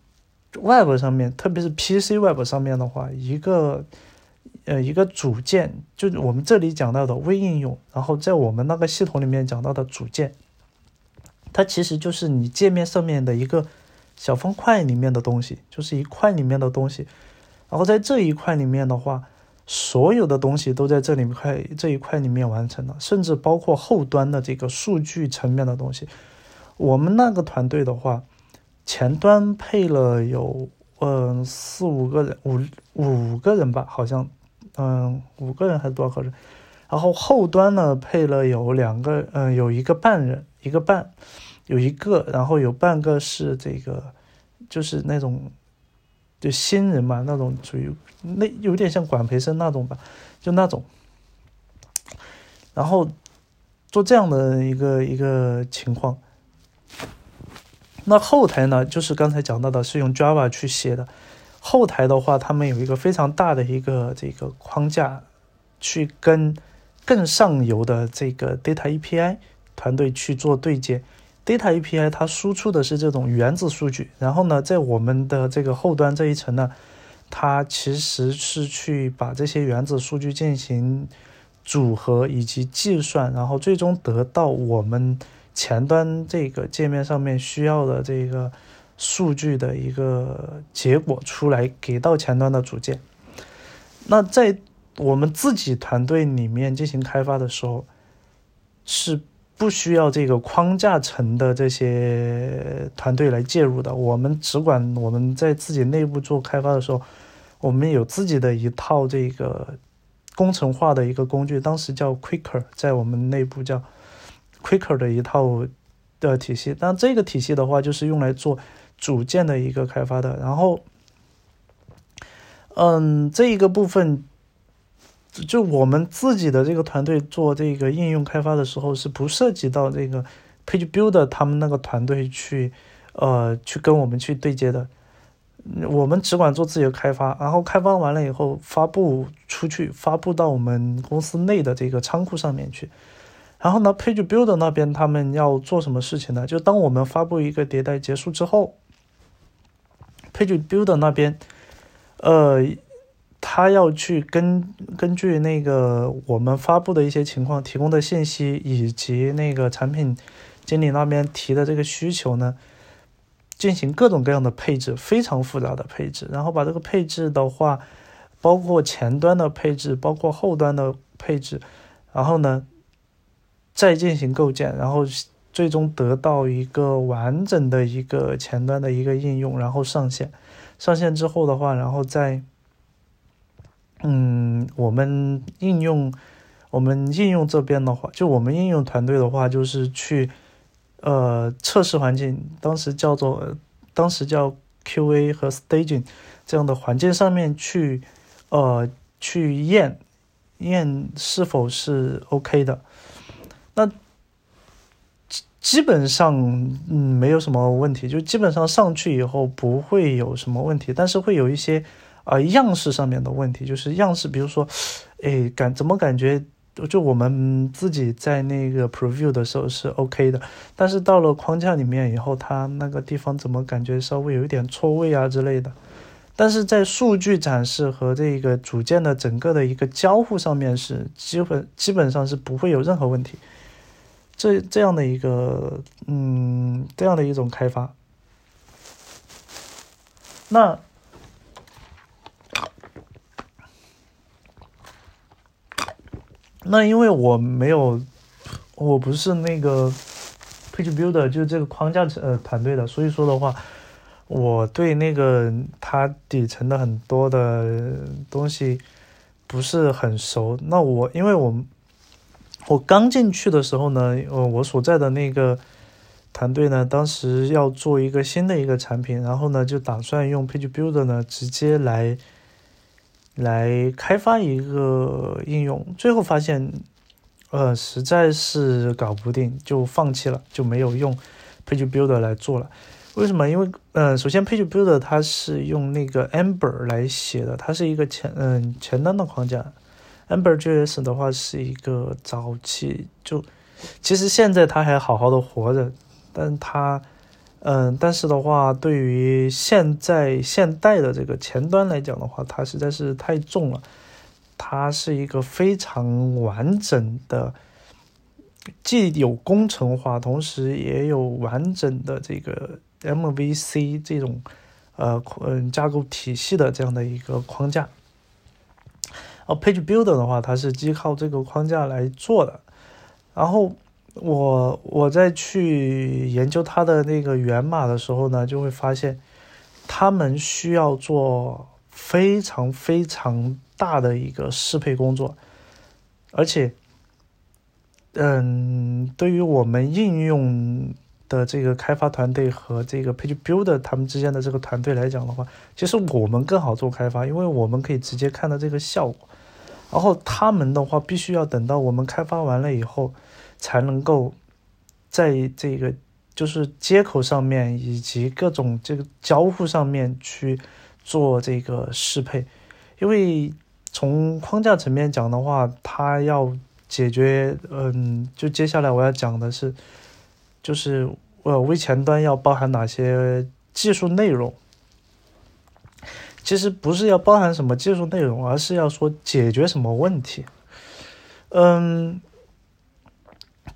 Web 上面，特别是 PC Web 上面的话，一个呃一个组件，就我们这里讲到的微应用，然后在我们那个系统里面讲到的组件，它其实就是你界面上面的一个小方块里面的东西，就是一块里面的东西。然后在这一块里面的话，所有的东西都在这里块这一块里面完成了，甚至包括后端的这个数据层面的东西。我们那个团队的话，前端配了有嗯四五个人，五五个人吧，好像嗯五个人还是多少个人？然后后端呢配了有两个，嗯有一个半人，一个半，有一个，然后有半个是这个，就是那种。就新人嘛，那种属于那有点像管培生那种吧，就那种，然后做这样的一个一个情况。那后台呢，就是刚才讲到的，是用 Java 去写的。后台的话，他们有一个非常大的一个这个框架，去跟更上游的这个 Data API 团队去做对接。Data API 它输出的是这种原子数据，然后呢，在我们的这个后端这一层呢，它其实是去把这些原子数据进行组合以及计算，然后最终得到我们前端这个界面上面需要的这个数据的一个结果出来，给到前端的组件。那在我们自己团队里面进行开发的时候，是。不需要这个框架层的这些团队来介入的，我们只管我们在自己内部做开发的时候，我们有自己的一套这个工程化的一个工具，当时叫 Quicker，在我们内部叫 Quicker 的一套的体系。但这个体系的话，就是用来做组件的一个开发的。然后，嗯，这一个部分。就我们自己的这个团队做这个应用开发的时候，是不涉及到这个 Page Builder 他们那个团队去，呃，去跟我们去对接的。我们只管做自己的开发，然后开发完了以后发布出去，发布到我们公司内的这个仓库上面去。然后呢，Page Builder 那边他们要做什么事情呢？就当我们发布一个迭代结束之后，Page Builder 那边，呃。他要去根根据那个我们发布的一些情况提供的信息，以及那个产品经理那边提的这个需求呢，进行各种各样的配置，非常复杂的配置。然后把这个配置的话，包括前端的配置，包括后端的配置，然后呢，再进行构建，然后最终得到一个完整的一个前端的一个应用，然后上线。上线之后的话，然后再。嗯，我们应用，我们应用这边的话，就我们应用团队的话，就是去，呃，测试环境，当时叫做，当时叫 QA 和 staging 这样的环境上面去，呃，去验，验是否是 OK 的。基基本上，嗯，没有什么问题，就基本上上去以后不会有什么问题，但是会有一些。啊，样式上面的问题就是样式，比如说，哎，感怎么感觉就我们自己在那个 preview 的时候是 OK 的，但是到了框架里面以后，它那个地方怎么感觉稍微有一点错位啊之类的。但是在数据展示和这个组件的整个的一个交互上面是基本基本上是不会有任何问题。这这样的一个嗯，这样的一种开发，那。那因为我没有，我不是那个 page builder，就是这个框架呃团队的，所以说的话，我对那个它底层的很多的东西不是很熟。那我因为我我刚进去的时候呢，呃，我所在的那个团队呢，当时要做一个新的一个产品，然后呢，就打算用 page builder 呢直接来。来开发一个应用，最后发现，呃，实在是搞不定，就放弃了，就没有用 Page Builder 来做了。为什么？因为，呃，首先 Page Builder 它是用那个 Ember 来写的，它是一个前，嗯，前端的框架。AmberJS 的话是一个早期，就其实现在它还好好的活着，但它。嗯，但是的话，对于现在现代的这个前端来讲的话，它实在是太重了。它是一个非常完整的，既有工程化，同时也有完整的这个 MVC 这种呃嗯架构体系的这样的一个框架。哦 Page Builder 的话，它是依靠这个框架来做的。然后我我在去研究它的那个源码的时候呢，就会发现他们需要做非常非常大的一个适配工作，而且，嗯，对于我们应用的这个开发团队和这个 Page Builder 他们之间的这个团队来讲的话，其实我们更好做开发，因为我们可以直接看到这个效果。然后他们的话，必须要等到我们开发完了以后，才能够在这个就是接口上面以及各种这个交互上面去做这个适配。因为从框架层面讲的话，它要解决，嗯，就接下来我要讲的是，就是呃微前端要包含哪些技术内容。其实不是要包含什么技术内容，而是要说解决什么问题。嗯，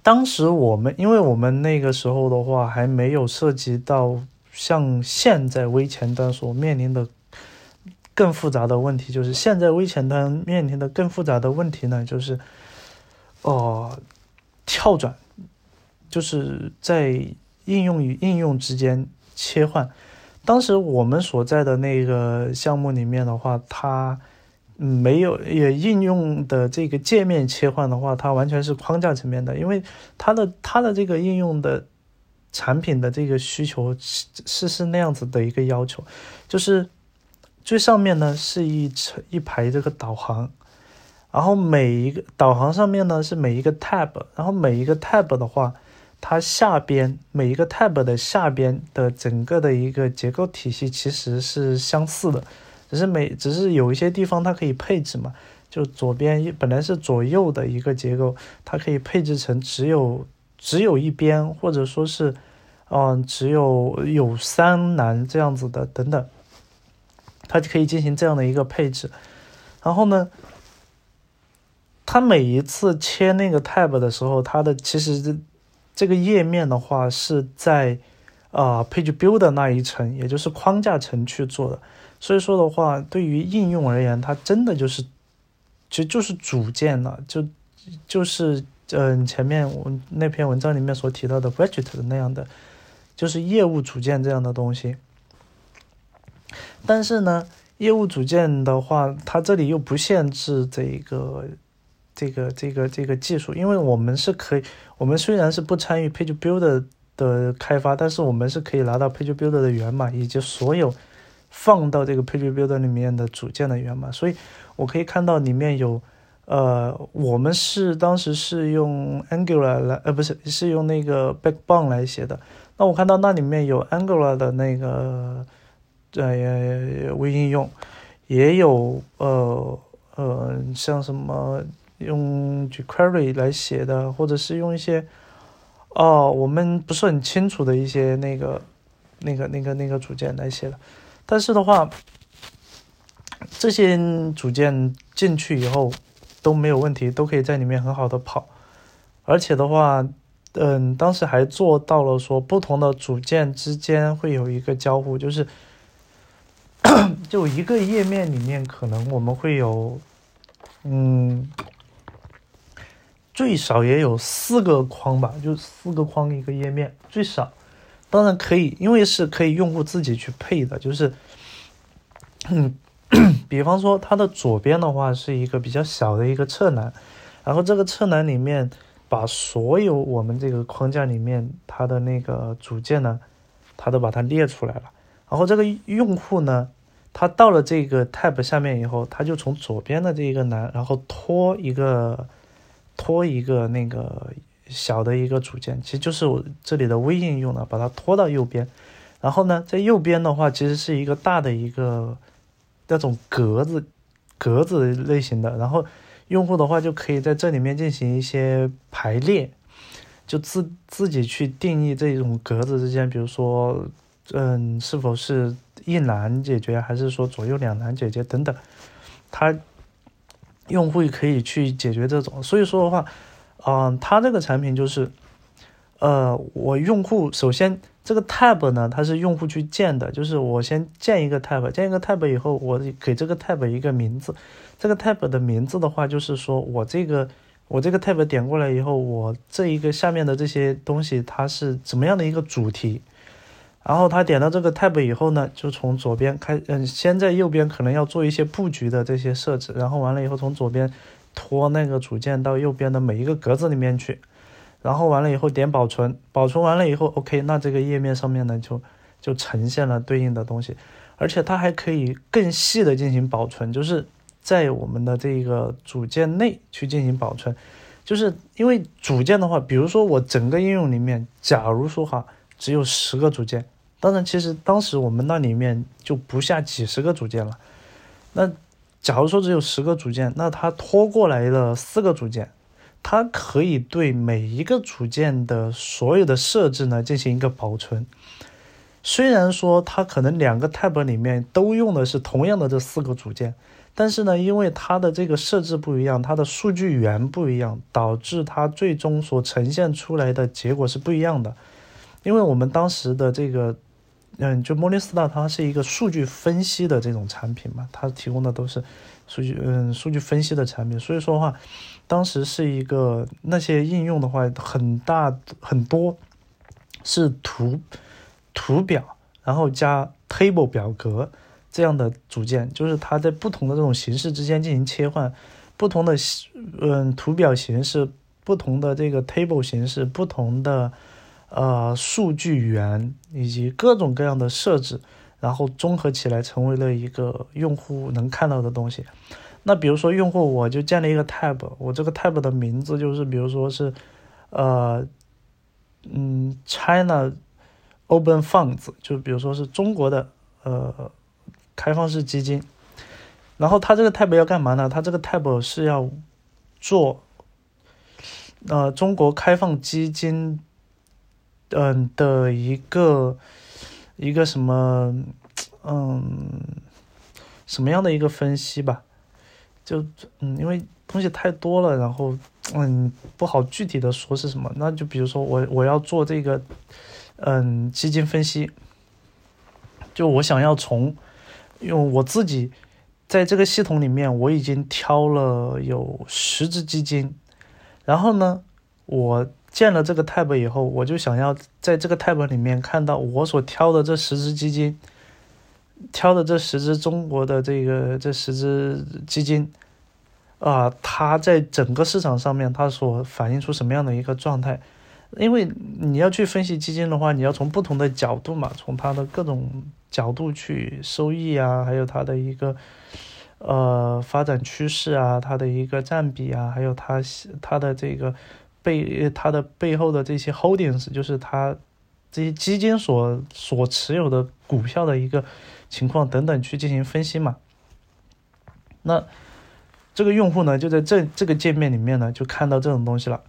当时我们，因为我们那个时候的话还没有涉及到像现在微前端所面临的更复杂的问题，就是现在微前端面临的更复杂的问题呢，就是哦跳转，就是在应用与应用之间切换。当时我们所在的那个项目里面的话，它没有也应用的这个界面切换的话，它完全是框架层面的，因为它的它的这个应用的产品的这个需求是是那样子的一个要求，就是最上面呢是一层一排这个导航，然后每一个导航上面呢是每一个 tab，然后每一个 tab 的话。它下边每一个 tab 的下边的整个的一个结构体系其实是相似的，只是每只是有一些地方它可以配置嘛，就左边本来是左右的一个结构，它可以配置成只有只有一边，或者说是，嗯，只有有三栏这样子的等等，它就可以进行这样的一个配置。然后呢，它每一次切那个 tab 的时候，它的其实。这个页面的话是在啊 Page Builder 那一层，也就是框架层去做的。所以说的话，对于应用而言，它真的就是，其实就是组件了，就就是嗯前面我那篇文章里面所提到的 Budget 的那样的，就是业务组件这样的东西。但是呢，业务组件的话，它这里又不限制这一个。这个这个这个技术，因为我们是可以，我们虽然是不参与 Page Builder 的开发，但是我们是可以拿到 Page Builder 的源码以及所有放到这个 Page Builder 里面的组件的源码，所以我可以看到里面有，呃，我们是当时是用 Angular 来，呃，不是，是用那个 Backbone 来写的。那我看到那里面有 Angular 的那个呃微应用，也有呃呃像什么。用 jQuery 来写的，或者是用一些哦，我们不是很清楚的一些那个、那个、那个、那个组件来写的。但是的话，这些组件进去以后都没有问题，都可以在里面很好的跑。而且的话，嗯，当时还做到了说，不同的组件之间会有一个交互，就是 就一个页面里面可能我们会有，嗯。最少也有四个框吧，就四个框一个页面，最少。当然可以，因为是可以用户自己去配的，就是，嗯，比方说它的左边的话是一个比较小的一个侧栏，然后这个侧栏里面把所有我们这个框架里面它的那个组件呢，它都把它列出来了。然后这个用户呢，他到了这个 tab 下面以后，他就从左边的这一个栏，然后拖一个。拖一个那个小的一个组件，其实就是我这里的微应用呢，把它拖到右边，然后呢，在右边的话，其实是一个大的一个那种格子格子类型的，然后用户的话就可以在这里面进行一些排列，就自自己去定义这种格子之间，比如说，嗯，是否是一栏解决，还是说左右两栏解决等等，它。用户可以去解决这种。所以说的话，嗯，它这个产品就是，呃，我用户首先这个 tab 呢，它是用户去建的，就是我先建一个 tab，建一个 tab 以后，我给这个 tab 一个名字。这个 tab 的名字的话，就是说我这个我这个 tab 点过来以后，我这一个下面的这些东西它是怎么样的一个主题？然后他点到这个 tab 以后呢，就从左边开，嗯，先在右边可能要做一些布局的这些设置，然后完了以后从左边拖那个组件到右边的每一个格子里面去，然后完了以后点保存，保存完了以后，OK，那这个页面上面呢就就呈现了对应的东西，而且它还可以更细的进行保存，就是在我们的这个组件内去进行保存，就是因为组件的话，比如说我整个应用里面，假如说哈。只有十个组件，当然，其实当时我们那里面就不下几十个组件了。那假如说只有十个组件，那它拖过来了四个组件，它可以对每一个组件的所有的设置呢进行一个保存。虽然说它可能两个 tab 里面都用的是同样的这四个组件，但是呢，因为它的这个设置不一样，它的数据源不一样，导致它最终所呈现出来的结果是不一样的。因为我们当时的这个，嗯，就 Monistar 它是一个数据分析的这种产品嘛，它提供的都是数据，嗯，数据分析的产品。所以说的话，当时是一个那些应用的话，很大很多是图图表，然后加 table 表格这样的组件，就是它在不同的这种形式之间进行切换，不同的嗯图表形式，不同的这个 table 形式，不同的。呃，数据源以及各种各样的设置，然后综合起来成为了一个用户能看到的东西。那比如说，用户我就建了一个 tab，我这个 tab 的名字就是，比如说是，呃，嗯，China Open Funds，就比如说是中国的呃开放式基金。然后它这个 tab 要干嘛呢？它这个 tab 是要做呃中国开放基金。嗯的一个一个什么嗯什么样的一个分析吧？就嗯，因为东西太多了，然后嗯不好具体的说是什么。那就比如说我我要做这个嗯基金分析，就我想要从用我自己在这个系统里面我已经挑了有十只基金，然后呢我。建了这个 tab 以后，我就想要在这个 tab 里面看到我所挑的这十只基金，挑的这十只中国的这个这十只基金，啊，它在整个市场上面它所反映出什么样的一个状态？因为你要去分析基金的话，你要从不同的角度嘛，从它的各种角度去收益啊，还有它的一个呃发展趋势啊，它的一个占比啊，还有它它的这个。背它的背后的这些 holdings，就是它这些基金所所持有的股票的一个情况等等去进行分析嘛。那这个用户呢，就在这这个界面里面呢，就看到这种东西了。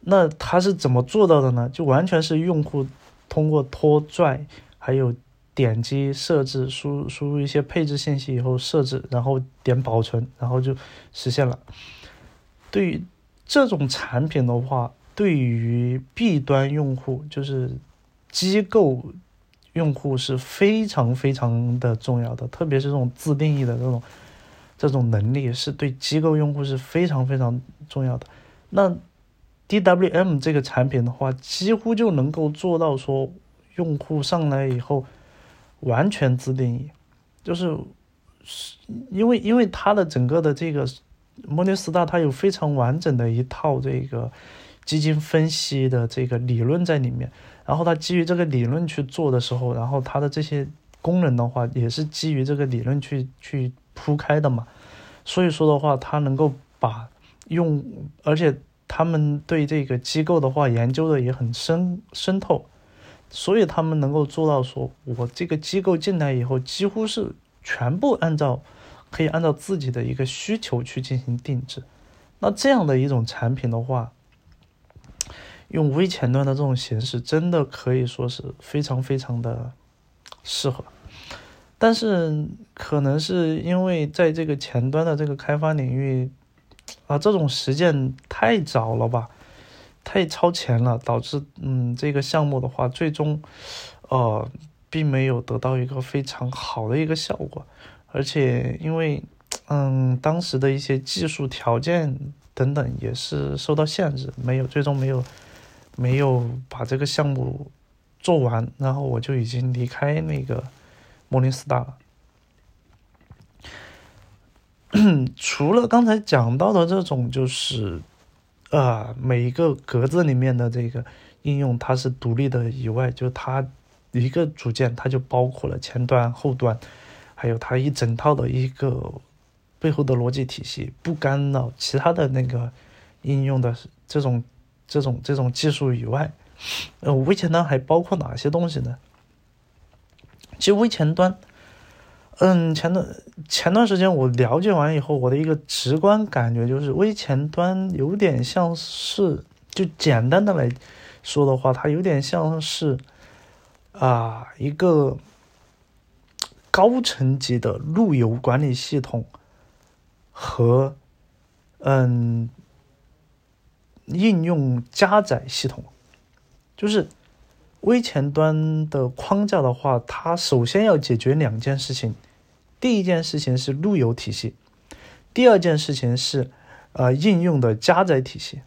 那他是怎么做到的呢？就完全是用户通过拖拽，还有点击设置，输输入一些配置信息以后设置，然后点保存，然后就实现了。对于这种产品的话，对于 B 端用户，就是机构用户是非常非常的重要的，特别是这种自定义的这种这种能力，是对机构用户是非常非常重要的。那 DWM 这个产品的话，几乎就能够做到说，用户上来以后完全自定义，就是因为因为它的整个的这个。摩尼斯大它有非常完整的一套这个基金分析的这个理论在里面，然后它基于这个理论去做的时候，然后它的这些功能的话也是基于这个理论去去铺开的嘛，所以说的话，它能够把用，而且他们对这个机构的话研究的也很深深透，所以他们能够做到说，我这个机构进来以后几乎是全部按照。可以按照自己的一个需求去进行定制，那这样的一种产品的话，用微前端的这种形式，真的可以说是非常非常的适合。但是可能是因为在这个前端的这个开发领域，啊，这种实践太早了吧，太超前了，导致嗯这个项目的话，最终呃并没有得到一个非常好的一个效果，而且因为嗯当时的一些技术条件等等也是受到限制，没有最终没有没有把这个项目做完，然后我就已经离开那个莫林斯大了。除了刚才讲到的这种，就是呃每一个格子里面的这个应用它是独立的以外，就它一个组件它就包括了前端、后端，还有它一整套的一个背后的逻辑体系，不干扰其他的那个应用的这种这种这种技术以外，呃，微前端还包括哪些东西呢？其实微前端。嗯，前段前段时间我了解完以后，我的一个直观感觉就是，微前端有点像是，就简单的来说的话，它有点像是啊一个高层级的路由管理系统和嗯应用加载系统，就是微前端的框架的话，它首先要解决两件事情。第一件事情是路由体系，第二件事情是，呃，应用的加载体系。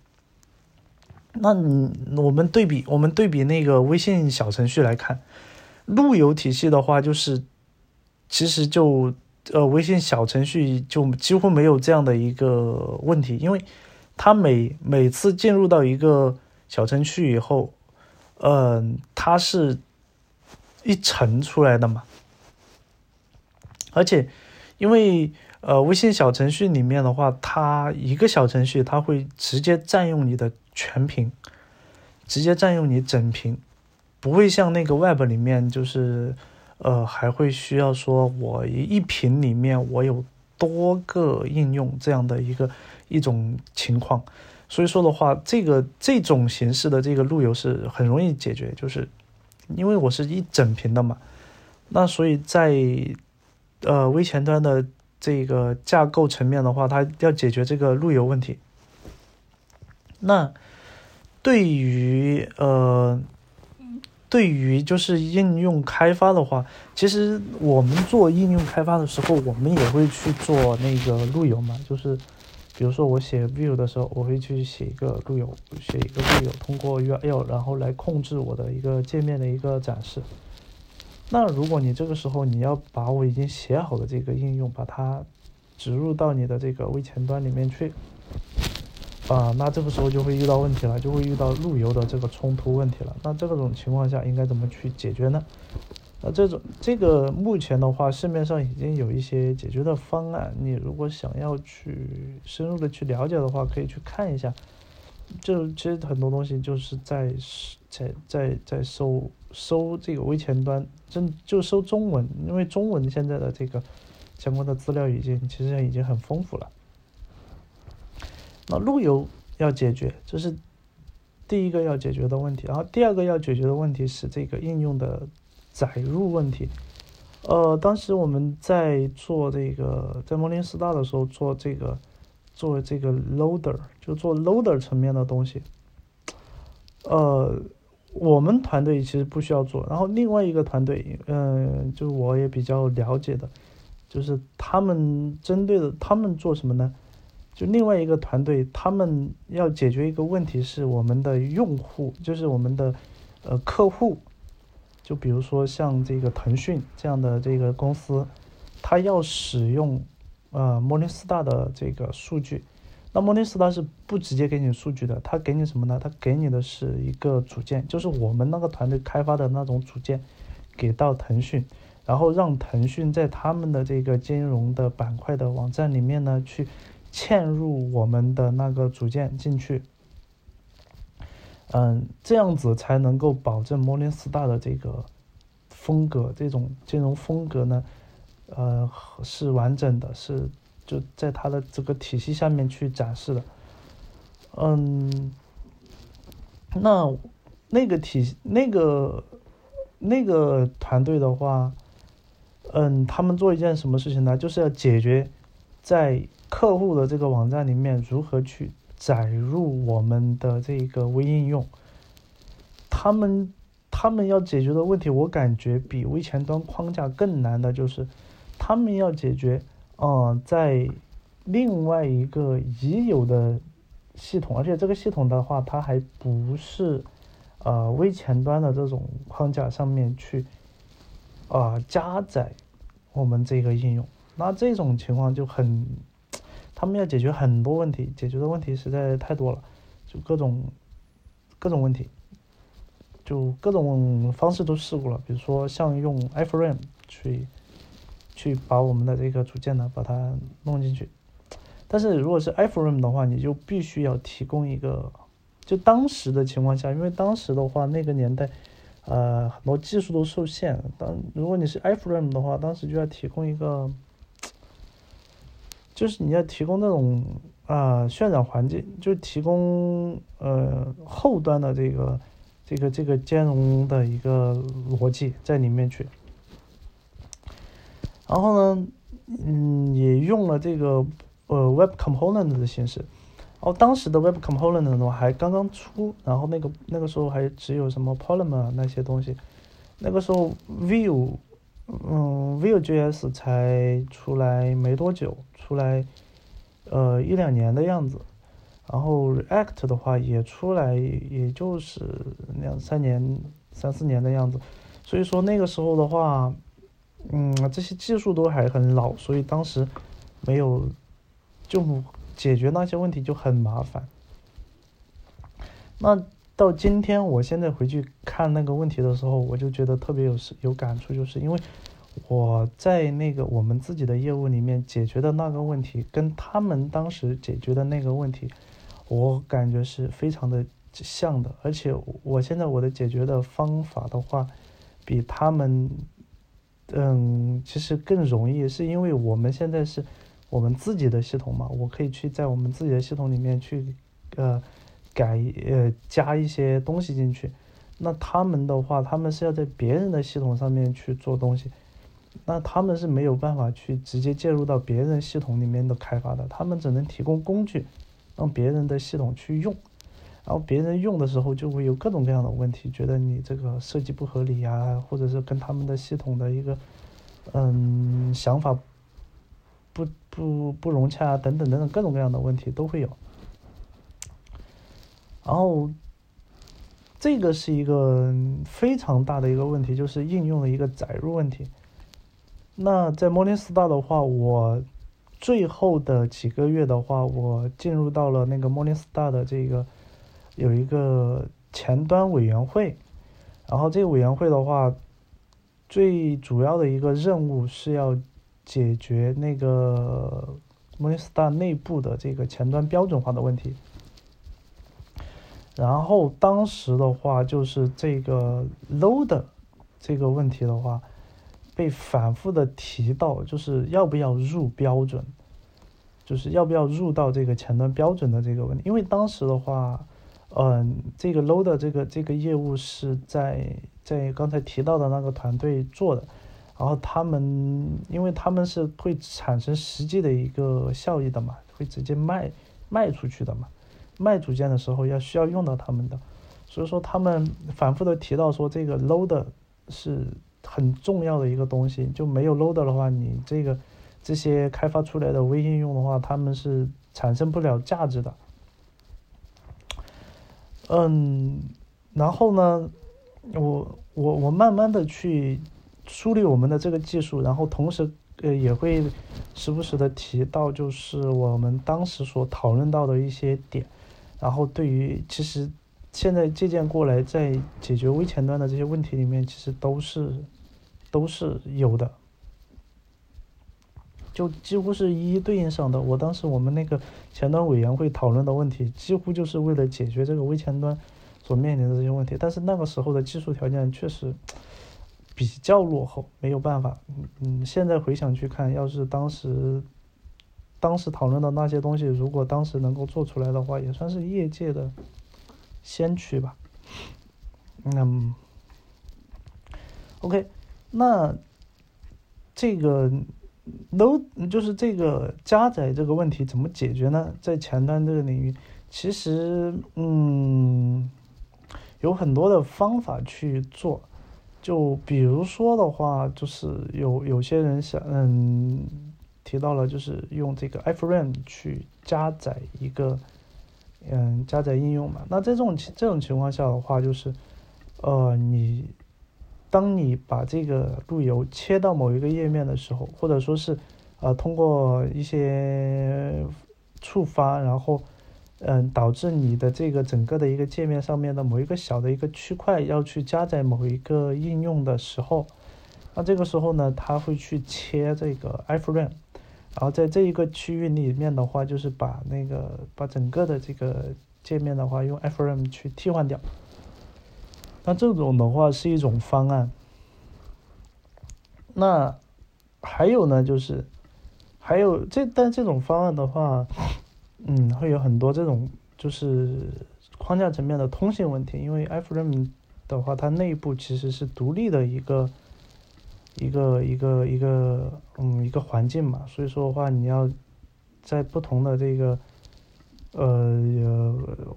那你我们对比，我们对比那个微信小程序来看，路由体系的话，就是其实就呃，微信小程序就几乎没有这样的一个问题，因为它每每次进入到一个小程序以后，嗯，它是一层出来的嘛。而且，因为呃，微信小程序里面的话，它一个小程序它会直接占用你的全屏，直接占用你整屏，不会像那个 Web 里面，就是呃，还会需要说我一屏里面我有多个应用这样的一个一种情况。所以说的话，这个这种形式的这个路由是很容易解决，就是因为我是一整屏的嘛，那所以在呃，微前端的这个架构层面的话，它要解决这个路由问题。那对于呃，对于就是应用开发的话，其实我们做应用开发的时候，我们也会去做那个路由嘛。就是比如说我写 view 的时候，我会去写一个路由，写一个路由，通过 URL 然后来控制我的一个界面的一个展示。那如果你这个时候你要把我已经写好的这个应用把它植入到你的这个微前端里面去，啊，那这个时候就会遇到问题了，就会遇到路由的这个冲突问题了。那这种情况下应该怎么去解决呢？那这种这个目前的话，市面上已经有一些解决的方案。你如果想要去深入的去了解的话，可以去看一下。就其实很多东西就是在在在在搜搜这个微前端，真就搜中文，因为中文现在的这个相关的资料已经其实已经很丰富了。那路由要解决，这是第一个要解决的问题。然后第二个要解决的问题是这个应用的载入问题。呃，当时我们在做这个在摩林斯大的时候做这个。做这个 loader 就做 loader 层面的东西，呃，我们团队其实不需要做。然后另外一个团队，嗯，就我也比较了解的，就是他们针对的，他们做什么呢？就另外一个团队，他们要解决一个问题，是我们的用户，就是我们的呃客户，就比如说像这个腾讯这样的这个公司，他要使用。呃，摩尼斯大的这个数据，那摩尼斯大是不直接给你数据的，它给你什么呢？它给你的是一个组件，就是我们那个团队开发的那种组件，给到腾讯，然后让腾讯在他们的这个金融的板块的网站里面呢，去嵌入我们的那个组件进去，嗯，这样子才能够保证摩尼斯大的这个风格，这种金融风格呢。呃，是完整的，是就在它的这个体系下面去展示的。嗯，那那个体那个那个团队的话，嗯，他们做一件什么事情呢？就是要解决在客户的这个网站里面如何去载入我们的这个微应用。他们他们要解决的问题，我感觉比微前端框架更难的就是，他们要解决，嗯，在另外一个已有的系统，而且这个系统的话，它还不是呃微前端的这种框架上面去啊加载我们这个应用，那这种情况就很，他们要解决很多问题，解决的问题实在太多了，就各种各种问题。就各种方式都试过了，比如说像用 iframe 去去把我们的这个组件呢把它弄进去，但是如果是 iframe 的话，你就必须要提供一个，就当时的情况下，因为当时的话那个年代，呃，很多技术都受限。当如果你是 iframe 的话，当时就要提供一个，就是你要提供那种啊渲染环境，就提供呃后端的这个。这个这个兼容的一个逻辑在里面去，然后呢，嗯，也用了这个呃 Web Component 的形式。哦，当时的 Web Component 的话还刚刚出，然后那个那个时候还只有什么 Polymer 那些东西，那个时候 View 嗯，Vue.js 才出来没多久，出来呃一两年的样子。然后 React 的话也出来，也就是两三年、三四年的样子，所以说那个时候的话，嗯，这些技术都还很老，所以当时没有就解决那些问题就很麻烦。那到今天，我现在回去看那个问题的时候，我就觉得特别有有感触，就是因为我在那个我们自己的业务里面解决的那个问题，跟他们当时解决的那个问题。我感觉是非常的像的，而且我现在我的解决的方法的话，比他们，嗯，其实更容易，是因为我们现在是我们自己的系统嘛，我可以去在我们自己的系统里面去，呃，改呃加一些东西进去。那他们的话，他们是要在别人的系统上面去做东西，那他们是没有办法去直接介入到别人系统里面的开发的，他们只能提供工具。让别人的系统去用，然后别人用的时候就会有各种各样的问题，觉得你这个设计不合理呀，或者是跟他们的系统的一个嗯想法不不不融洽啊，等等等等各种各样的问题都会有。然后这个是一个非常大的一个问题，就是应用的一个载入问题。那在 Morningstar 的话，我。最后的几个月的话，我进入到了那个 Morningstar 的这个有一个前端委员会，然后这个委员会的话，最主要的一个任务是要解决那个 Morningstar 内部的这个前端标准化的问题。然后当时的话，就是这个 load 这个问题的话。被反复的提到，就是要不要入标准，就是要不要入到这个前端标准的这个问题。因为当时的话，嗯，这个 load 这个这个业务是在在刚才提到的那个团队做的，然后他们因为他们是会产生实际的一个效益的嘛，会直接卖卖出去的嘛，卖组件的时候要需要用到他们的，所以说他们反复的提到说这个 load 是。很重要的一个东西，就没有 loader 的话，你这个这些开发出来的微应用的话，他们是产生不了价值的。嗯，然后呢，我我我慢慢的去梳理我们的这个技术，然后同时呃也会时不时的提到，就是我们当时所讨论到的一些点，然后对于其实。现在借鉴过来，在解决微前端的这些问题里面，其实都是都是有的，就几乎是一一对应上的。我当时我们那个前端委员会讨论的问题，几乎就是为了解决这个微前端所面临的这些问题。但是那个时候的技术条件确实比较落后，没有办法。嗯，现在回想去看，要是当时当时讨论的那些东西，如果当时能够做出来的话，也算是业界的。先驱吧，嗯，OK，那这个都就是这个加载这个问题怎么解决呢？在前端这个领域，其实嗯有很多的方法去做。就比如说的话，就是有有些人想嗯提到了，就是用这个 iframe 去加载一个嗯加载应用嘛。那在这种这种情况下的话，就是呃你。当你把这个路由切到某一个页面的时候，或者说是，呃，通过一些触发，然后，嗯，导致你的这个整个的一个界面上面的某一个小的一个区块要去加载某一个应用的时候，那这个时候呢，它会去切这个 iframe，然后在这一个区域里面的话，就是把那个把整个的这个界面的话用 Fram 去替换掉。那这种的话是一种方案。那还有呢，就是还有这，但这种方案的话，嗯，会有很多这种就是框架层面的通信问题。因为 Fram 的话，它内部其实是独立的一个一个一个一个嗯一个环境嘛，所以说的话，你要在不同的这个呃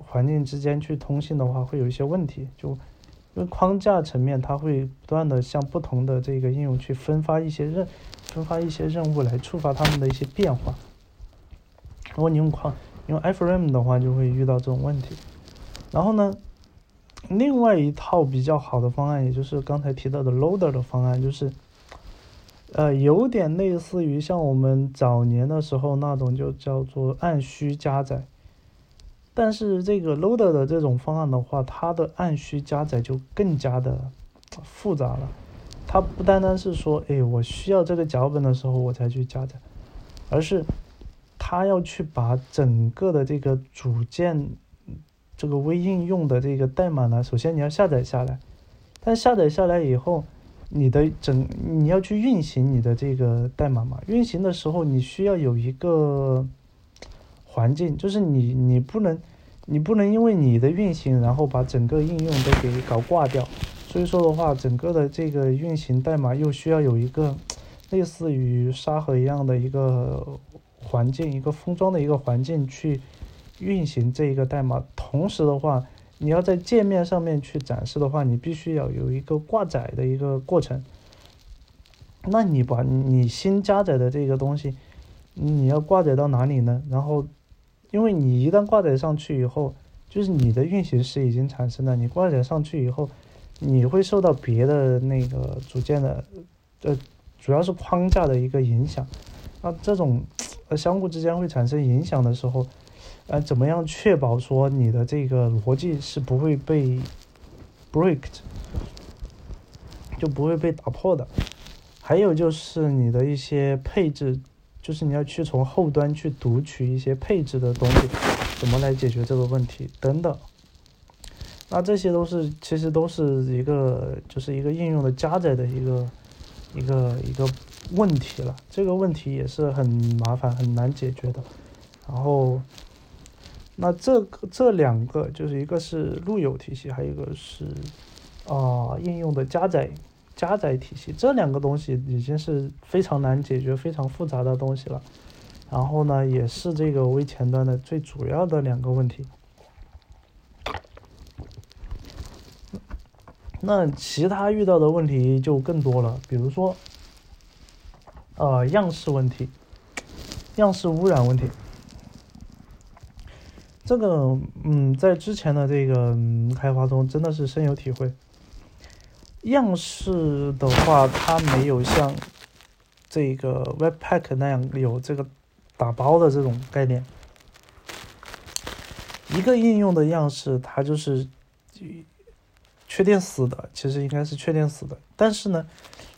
环境之间去通信的话，会有一些问题就。因为框架层面，它会不断的向不同的这个应用去分发一些任，分发一些任务来触发他们的一些变化。如果你用框用 iframe 的话，就会遇到这种问题。然后呢，另外一套比较好的方案，也就是刚才提到的 loader 的方案，就是，呃，有点类似于像我们早年的时候那种，就叫做按需加载。但是这个 loader 的这种方案的话，它的按需加载就更加的复杂了。它不单单是说，哎，我需要这个脚本的时候我才去加载，而是它要去把整个的这个组件这个微应用的这个代码呢，首先你要下载下来。但下载下来以后，你的整你要去运行你的这个代码嘛？运行的时候你需要有一个。环境就是你，你不能，你不能因为你的运行，然后把整个应用都给搞挂掉。所以说的话，整个的这个运行代码又需要有一个类似于沙盒一样的一个环境，一个封装的一个环境去运行这一个代码。同时的话，你要在界面上面去展示的话，你必须要有一个挂载的一个过程。那你把你新加载的这个东西，你要挂载到哪里呢？然后。因为你一旦挂载上去以后，就是你的运行时已经产生了。你挂载上去以后，你会受到别的那个组件的，呃，主要是框架的一个影响。那这种呃相互之间会产生影响的时候，呃，怎么样确保说你的这个逻辑是不会被 breaked，就不会被打破的？还有就是你的一些配置。就是你要去从后端去读取一些配置的东西，怎么来解决这个问题等等。那这些都是其实都是一个就是一个应用的加载的一个一个一个问题了。这个问题也是很麻烦很难解决的。然后，那这个这两个就是一个是路由体系，还有一个是啊应用的加载。加载体系这两个东西已经是非常难解决、非常复杂的东西了，然后呢，也是这个微前端的最主要的两个问题。那其他遇到的问题就更多了，比如说，呃，样式问题、样式污染问题。这个，嗯，在之前的这个开发中真的是深有体会。样式的话，它没有像这个 Webpack 那样有这个打包的这种概念。一个应用的样式，它就是确定死的，其实应该是确定死的。但是呢，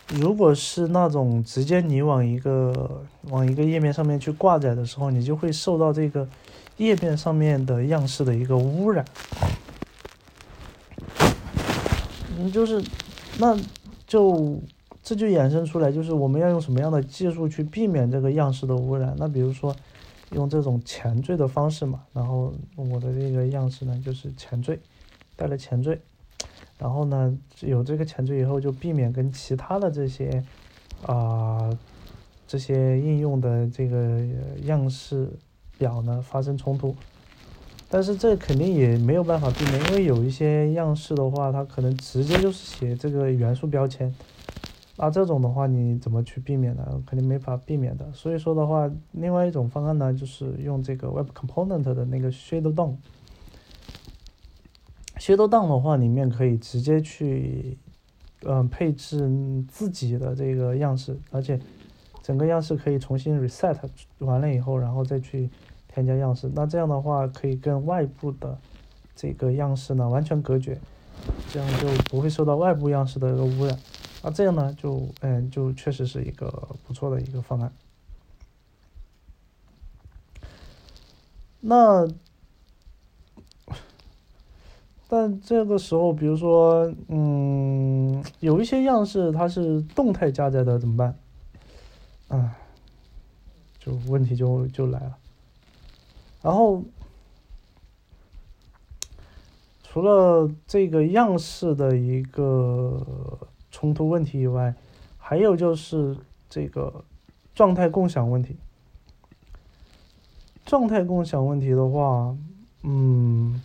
如果是那种直接你往一个往一个页面上面去挂载的时候，你就会受到这个页面上面的样式的一个污染。嗯，就是。那就这就衍生出来，就是我们要用什么样的技术去避免这个样式的污染？那比如说用这种前缀的方式嘛，然后我的这个样式呢就是前缀，带了前缀，然后呢有这个前缀以后就避免跟其他的这些啊这些应用的这个样式表呢发生冲突。但是这肯定也没有办法避免，因为有一些样式的话，它可能直接就是写这个元素标签，那这种的话你怎么去避免呢？肯定没法避免的。所以说的话，另外一种方案呢，就是用这个 Web Component 的那个 Shadow DOM。Shadow DOM 的话，里面可以直接去，嗯，配置自己的这个样式，而且整个样式可以重新 reset 完了以后，然后再去。添加样式，那这样的话可以跟外部的这个样式呢完全隔绝，这样就不会受到外部样式的一个污染。那这样呢，就嗯，就确实是一个不错的一个方案。那但这个时候，比如说，嗯，有一些样式它是动态加载的，怎么办？啊，就问题就就来了。然后，除了这个样式的一个冲突问题以外，还有就是这个状态共享问题。状态共享问题的话，嗯，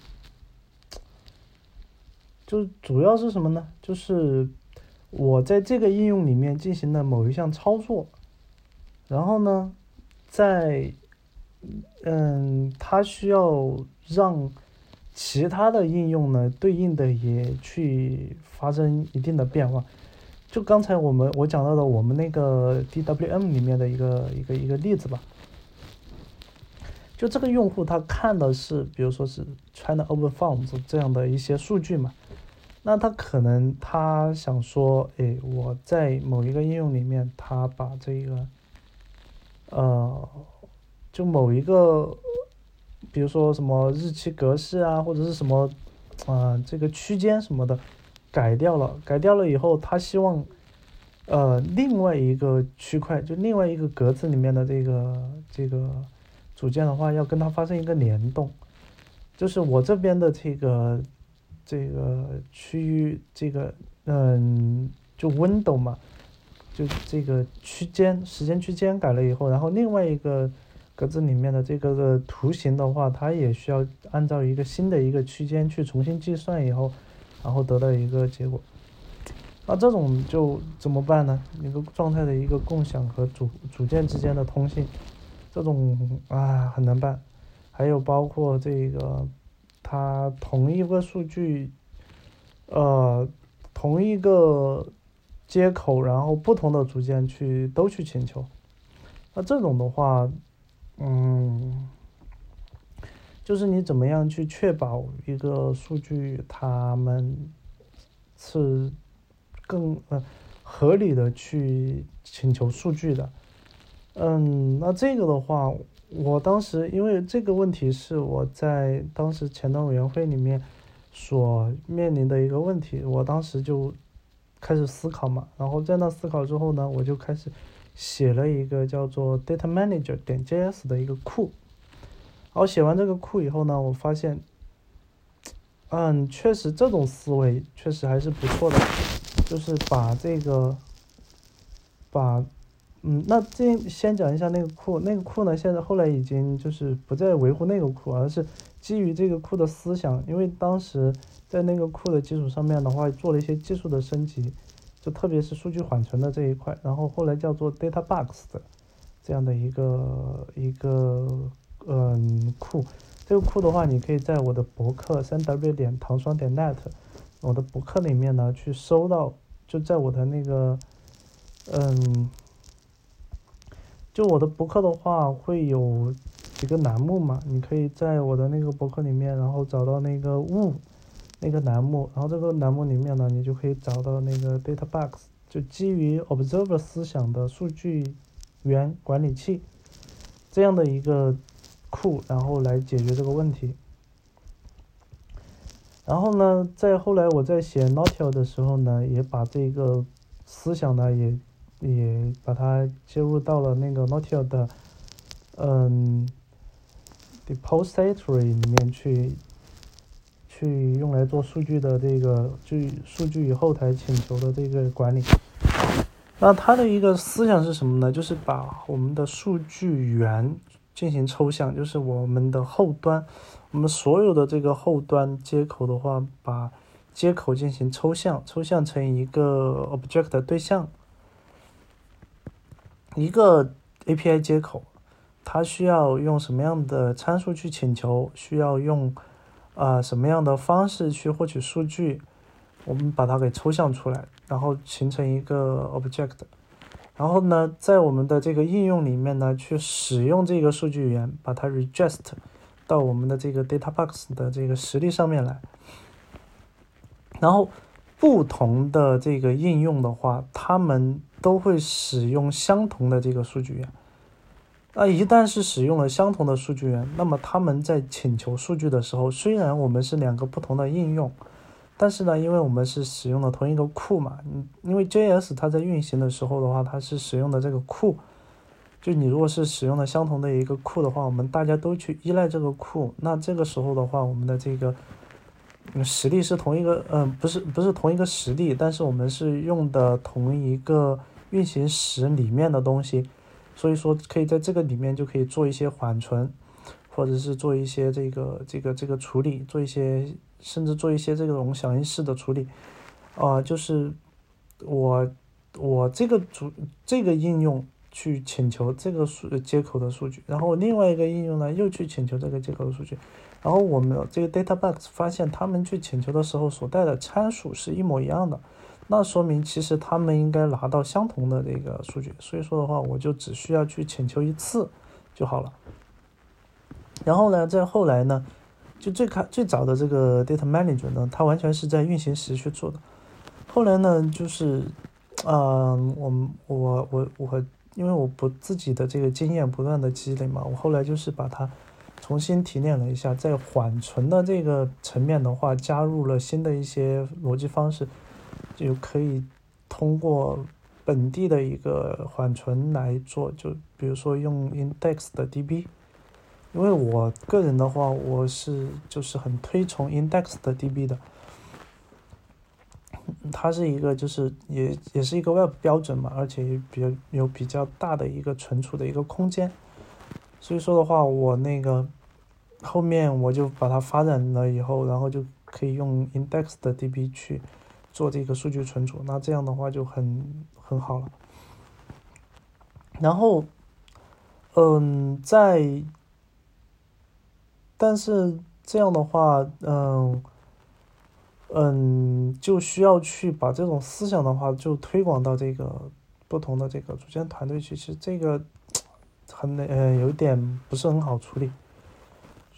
就主要是什么呢？就是我在这个应用里面进行了某一项操作，然后呢，在嗯，它需要让其他的应用呢对应的也去发生一定的变化。就刚才我们我讲到的我们那个 DWM 里面的一个一个一个例子吧。就这个用户他看的是，比如说是 China Open Forms 这样的一些数据嘛，那他可能他想说，哎，我在某一个应用里面，他把这个，呃。就某一个，比如说什么日期格式啊，或者是什么，啊，这个区间什么的，改掉了，改掉了以后，他希望，呃，另外一个区块，就另外一个格子里面的这个这个组件的话，要跟它发生一个联动，就是我这边的这个这个区域，这个嗯，就 window 嘛，就这个区间时间区间改了以后，然后另外一个。格子里面的这个个图形的话，它也需要按照一个新的一个区间去重新计算以后，然后得到一个结果。那这种就怎么办呢？一个状态的一个共享和组组件之间的通信，这种啊很难办。还有包括这个，它同一个数据，呃，同一个接口，然后不同的组件去都去请求，那这种的话。嗯，就是你怎么样去确保一个数据，他们是更呃合理的去请求数据的。嗯，那这个的话，我当时因为这个问题是我在当时前端委员会里面所面临的一个问题，我当时就开始思考嘛，然后在那思考之后呢，我就开始。写了一个叫做 Data Manager 点 JS 的一个库，然后写完这个库以后呢，我发现，嗯，确实这种思维确实还是不错的，就是把这个，把，嗯，那先先讲一下那个库，那个库呢，现在后来已经就是不再维护那个库，而是基于这个库的思想，因为当时在那个库的基础上面的话，做了一些技术的升级。就特别是数据缓存的这一块，然后后来叫做 Data Box 的这样的一个一个嗯库，这个库的话，你可以在我的博客三 w 点糖霜点 net 我的博客里面呢去搜到，就在我的那个嗯，就我的博客的话会有几个栏目嘛，你可以在我的那个博客里面，然后找到那个物。那个栏目，然后这个栏目里面呢，你就可以找到那个 Data Box，就基于 Observer 思想的数据源管理器这样的一个库，然后来解决这个问题。然后呢，在后来我在写 n o t i l 的时候呢，也把这个思想呢，也也把它接入到了那个 n o t i l 的嗯 Depository 里面去。去用来做数据的这个，就数据与后台请求的这个管理。那它的一个思想是什么呢？就是把我们的数据源进行抽象，就是我们的后端，我们所有的这个后端接口的话，把接口进行抽象，抽象成一个 object 对象，一个 API 接口，它需要用什么样的参数去请求，需要用啊什么样的方式去获取数据。我们把它给抽象出来，然后形成一个 object，然后呢，在我们的这个应用里面呢，去使用这个数据源，把它 regest 到我们的这个 data box 的这个实例上面来。然后不同的这个应用的话，他们都会使用相同的这个数据源。那一旦是使用了相同的数据源，那么他们在请求数据的时候，虽然我们是两个不同的应用。但是呢，因为我们是使用的同一个库嘛，嗯，因为 JS 它在运行的时候的话，它是使用的这个库，就你如果是使用的相同的一个库的话，我们大家都去依赖这个库，那这个时候的话，我们的这个实力是同一个，嗯，不是不是同一个实力，但是我们是用的同一个运行时里面的东西，所以说可以在这个里面就可以做一些缓存，或者是做一些这个这个这个处理，做一些。甚至做一些这种响应式的处理，啊，就是我我这个主这个应用去请求这个数接口的数据，然后另外一个应用呢又去请求这个接口的数据，然后我们这个 data box 发现他们去请求的时候所带的参数是一模一样的，那说明其实他们应该拿到相同的这个数据，所以说的话我就只需要去请求一次就好了，然后呢，在后来呢。就最开最早的这个 data manager 呢，它完全是在运行时去做的。后来呢，就是，嗯，我我我我，因为我不自己的这个经验不断的积累嘛，我后来就是把它重新提炼了一下，在缓存的这个层面的话，加入了新的一些逻辑方式，就可以通过本地的一个缓存来做，就比如说用 index 的 DB。因为我个人的话，我是就是很推崇 index 的 DB 的，它是一个就是也也是一个 Web 标准嘛，而且也比较有比较大的一个存储的一个空间，所以说的话，我那个后面我就把它发展了以后，然后就可以用 index 的 DB 去做这个数据存储，那这样的话就很很好了。然后，嗯，在但是这样的话，嗯，嗯，就需要去把这种思想的话，就推广到这个不同的这个组建团队去。其实这个很呃有点不是很好处理，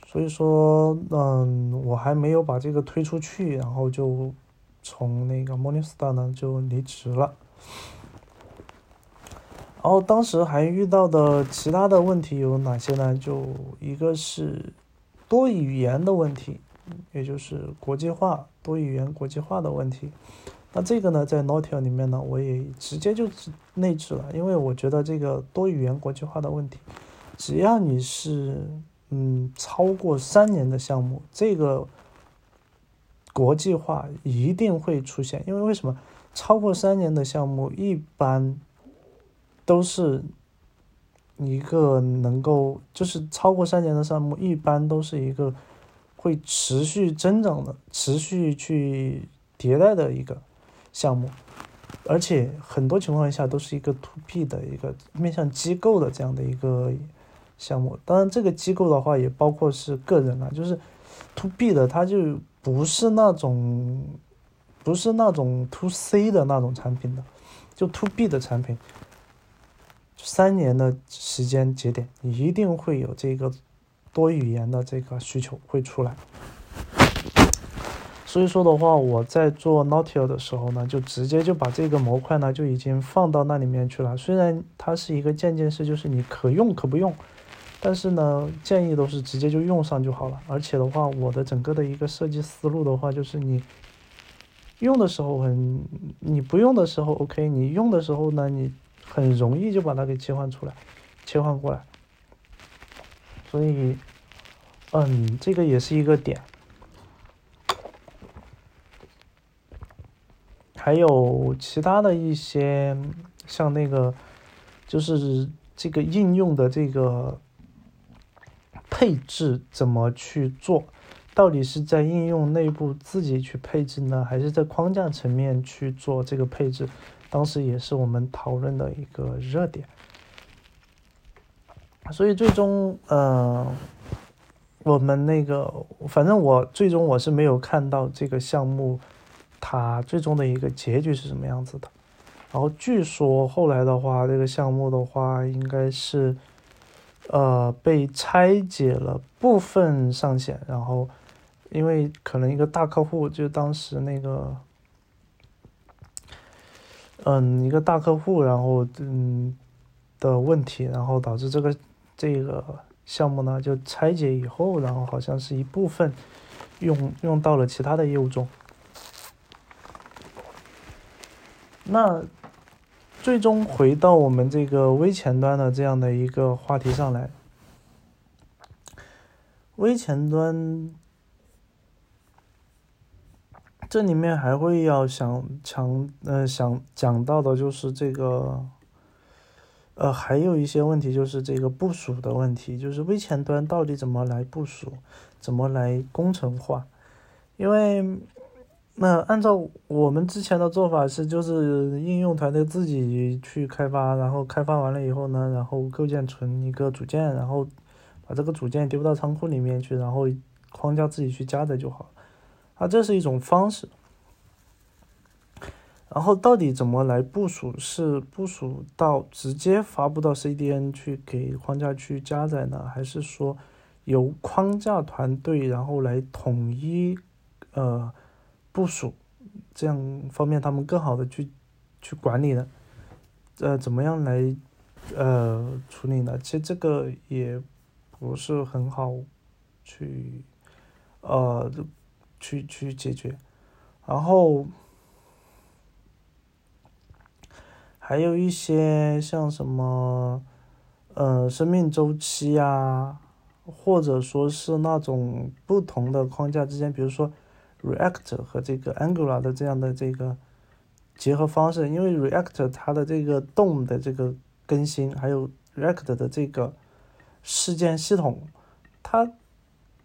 所以说，嗯，我还没有把这个推出去，然后就从那个 Morningstar 呢就离职了。然后当时还遇到的其他的问题有哪些呢？就一个是。多语言的问题，也就是国际化、多语言国际化的问题。那这个呢，在 n o t i a 里面呢，我也直接就内置了，因为我觉得这个多语言国际化的问题，只要你是嗯超过三年的项目，这个国际化一定会出现。因为为什么？超过三年的项目一般都是。一个能够就是超过三年的项目，一般都是一个会持续增长的、持续去迭代的一个项目，而且很多情况下都是一个 to B 的一个面向机构的这样的一个项目。当然，这个机构的话也包括是个人啊，就是 to B 的，它就不是那种不是那种 to C 的那种产品的，就 to B 的产品。三年的时间节点，你一定会有这个多语言的这个需求会出来。所以说的话，我在做 n o t i a 的时候呢，就直接就把这个模块呢就已经放到那里面去了。虽然它是一个渐进式，就是你可用可不用，但是呢，建议都是直接就用上就好了。而且的话，我的整个的一个设计思路的话，就是你用的时候很，你不用的时候 OK，你用的时候呢，你。很容易就把它给切换出来，切换过来，所以，嗯，这个也是一个点。还有其他的一些像那个就是这个应用的这个配置怎么去做？到底是在应用内部自己去配置呢，还是在框架层面去做这个配置？当时也是我们讨论的一个热点。所以最终，呃，我们那个，反正我最终我是没有看到这个项目，它最终的一个结局是什么样子的。然后据说后来的话，这个项目的话应该是，呃，被拆解了部分上线，然后。因为可能一个大客户，就当时那个，嗯，一个大客户，然后嗯的问题，然后导致这个这个项目呢就拆解以后，然后好像是一部分用用到了其他的业务中。那最终回到我们这个微前端的这样的一个话题上来，微前端。这里面还会要想强呃想讲到的就是这个，呃还有一些问题就是这个部署的问题，就是微前端到底怎么来部署，怎么来工程化？因为那按照我们之前的做法是，就是应用团队自己去开发，然后开发完了以后呢，然后构建成一个组件，然后把这个组件丢到仓库里面去，然后框架自己去加载就好。啊，这是一种方式。然后到底怎么来部署？是部署到直接发布到 CDN 去给框架去加载呢，还是说由框架团队然后来统一呃部署，这样方便他们更好的去去管理呢？呃，怎么样来呃处理呢？其实这个也不是很好去呃。去去解决，然后还有一些像什么，呃，生命周期啊，或者说是那种不同的框架之间，比如说 React 和这个 Angular 的这样的这个结合方式，因为 React 它的这个动的这个更新，还有 React 的这个事件系统，它。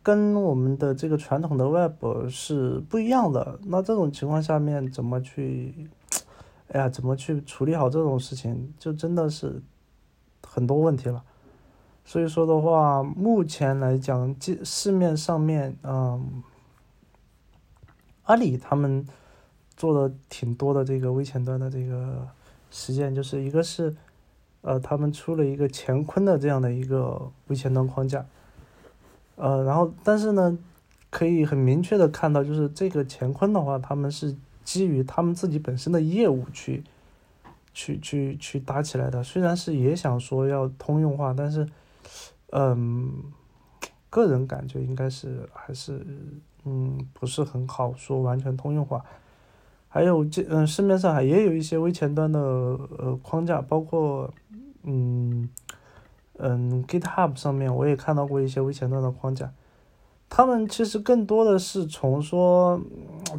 跟我们的这个传统的 Web 是不一样的。那这种情况下面怎么去，哎呀，怎么去处理好这种事情，就真的是很多问题了。所以说的话，目前来讲，市面上面，嗯，阿里他们做的挺多的这个微前端的这个实践，就是一个是，呃，他们出了一个乾坤的这样的一个微前端框架。呃，然后但是呢，可以很明确的看到，就是这个乾坤的话，他们是基于他们自己本身的业务去，去去去搭起来的。虽然是也想说要通用化，但是，嗯，个人感觉应该是还是嗯不是很好说完全通用化。还有这嗯市面上还也有一些微前端的呃框架，包括嗯。嗯，GitHub 上面我也看到过一些微前端的框架，他们其实更多的是从说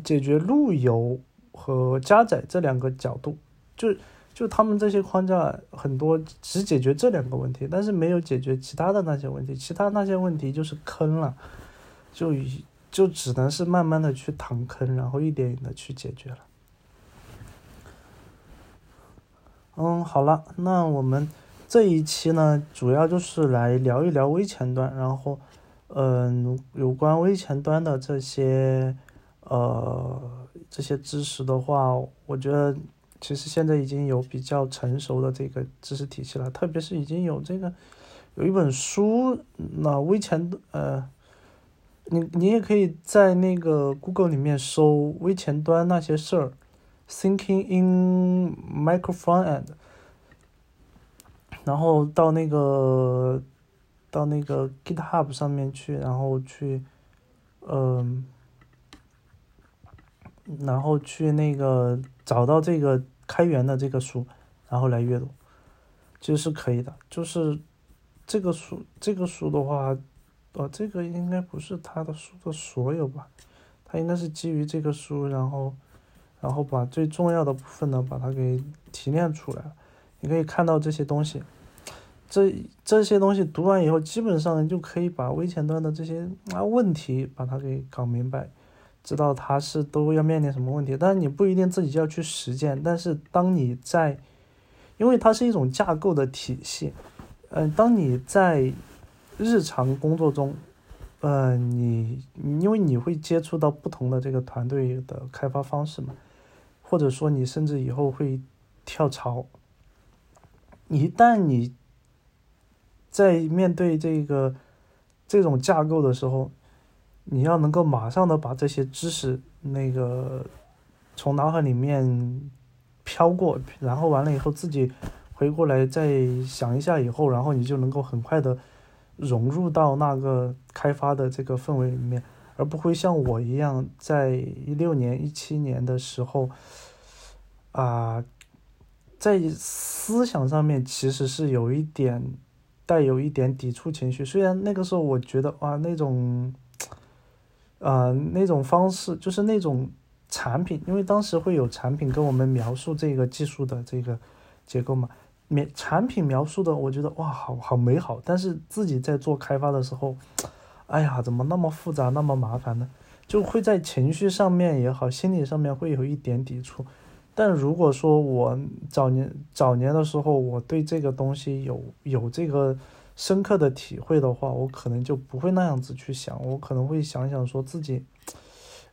解决路由和加载这两个角度，就就他们这些框架很多只解决这两个问题，但是没有解决其他的那些问题，其他那些问题就是坑了，就就只能是慢慢的去躺坑，然后一点一点的去解决了。嗯，好了，那我们。这一期呢，主要就是来聊一聊微前端，然后，嗯，有关微前端的这些，呃，这些知识的话，我觉得其实现在已经有比较成熟的这个知识体系了，特别是已经有这个有一本书，那微前，呃，你你也可以在那个 Google 里面搜微前端那些事儿，Thinking in Micro Frontend。然后到那个，到那个 GitHub 上面去，然后去，嗯，然后去那个找到这个开源的这个书，然后来阅读，其实是可以的。就是这个书，这个书的话，呃，这个应该不是他的书的所有吧？他应该是基于这个书，然后，然后把最重要的部分呢，把它给提炼出来。你可以看到这些东西，这这些东西读完以后，基本上就可以把微前端的这些啊问题把它给搞明白，知道它是都要面临什么问题。但是你不一定自己要去实践，但是当你在，因为它是一种架构的体系，嗯，当你在日常工作中，呃，你因为你会接触到不同的这个团队的开发方式嘛，或者说你甚至以后会跳槽。一旦你在面对这个这种架构的时候，你要能够马上的把这些知识那个从脑海里面飘过，然后完了以后自己回过来再想一下以后，然后你就能够很快的融入到那个开发的这个氛围里面，而不会像我一样在一六年、一七年的时候啊。在思想上面其实是有一点带有一点抵触情绪，虽然那个时候我觉得哇那种，呃那种方式就是那种产品，因为当时会有产品跟我们描述这个技术的这个结构嘛，描产品描述的我觉得哇好好美好，但是自己在做开发的时候，哎呀怎么那么复杂那么麻烦呢？就会在情绪上面也好，心理上面会有一点抵触。但如果说我早年早年的时候，我对这个东西有有这个深刻的体会的话，我可能就不会那样子去想，我可能会想想说自己，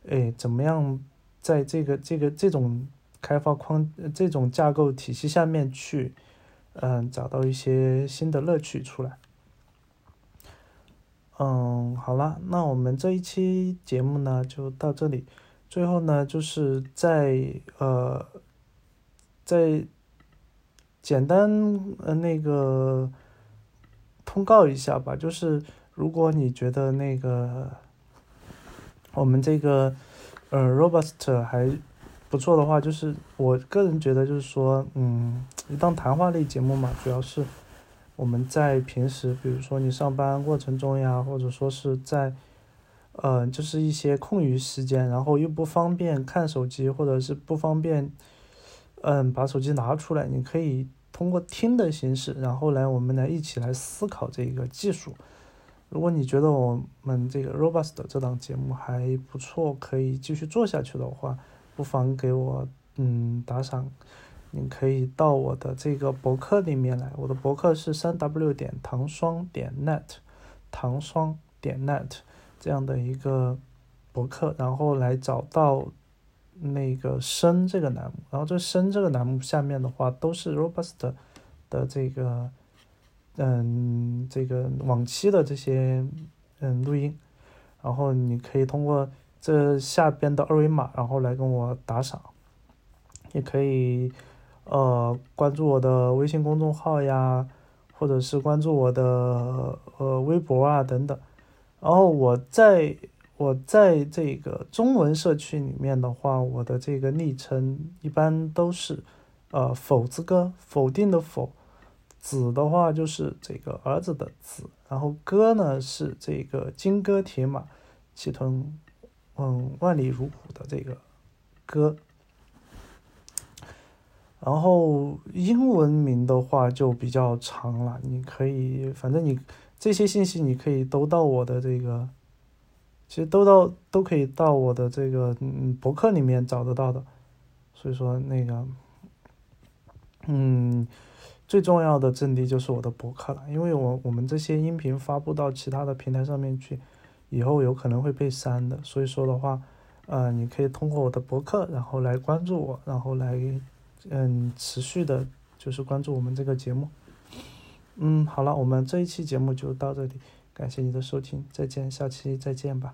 哎，怎么样在这个这个这种开发框这种架构体系下面去，嗯，找到一些新的乐趣出来。嗯，好了，那我们这一期节目呢就到这里。最后呢，就是在呃，在简单呃那个通告一下吧，就是如果你觉得那个我们这个呃 robust 还不错的话，就是我个人觉得就是说，嗯，一档谈话类节目嘛，主要是我们在平时，比如说你上班过程中呀，或者说是在。呃，就是一些空余时间，然后又不方便看手机，或者是不方便，嗯，把手机拿出来，你可以通过听的形式，然后来我们来一起来思考这个技术。如果你觉得我们这个 Robust 这档节目还不错，可以继续做下去的话，不妨给我嗯打赏。你可以到我的这个博客里面来，我的博客是三 W 点糖霜点 net，糖霜点 net。这样的一个博客，然后来找到那个深这个栏目，然后这深这个栏目下面的话都是 robust 的这个，嗯，这个往期的这些嗯录音，然后你可以通过这下边的二维码，然后来跟我打赏，也可以呃关注我的微信公众号呀，或者是关注我的呃微博啊等等。然后我在我在这个中文社区里面的话，我的这个昵称一般都是，呃，否字哥，否定的否，子的话就是这个儿子的子，然后哥呢是这个金戈铁马，气吞，嗯，万里如虎的这个歌。然后英文名的话就比较长了，你可以，反正你。这些信息你可以都到我的这个，其实都到都可以到我的这个嗯博客里面找得到的，所以说那个，嗯，最重要的阵地就是我的博客了，因为我我们这些音频发布到其他的平台上面去，以后有可能会被删的，所以说的话，呃，你可以通过我的博客，然后来关注我，然后来嗯持续的，就是关注我们这个节目。嗯，好了，我们这一期节目就到这里，感谢你的收听，再见，下期再见吧。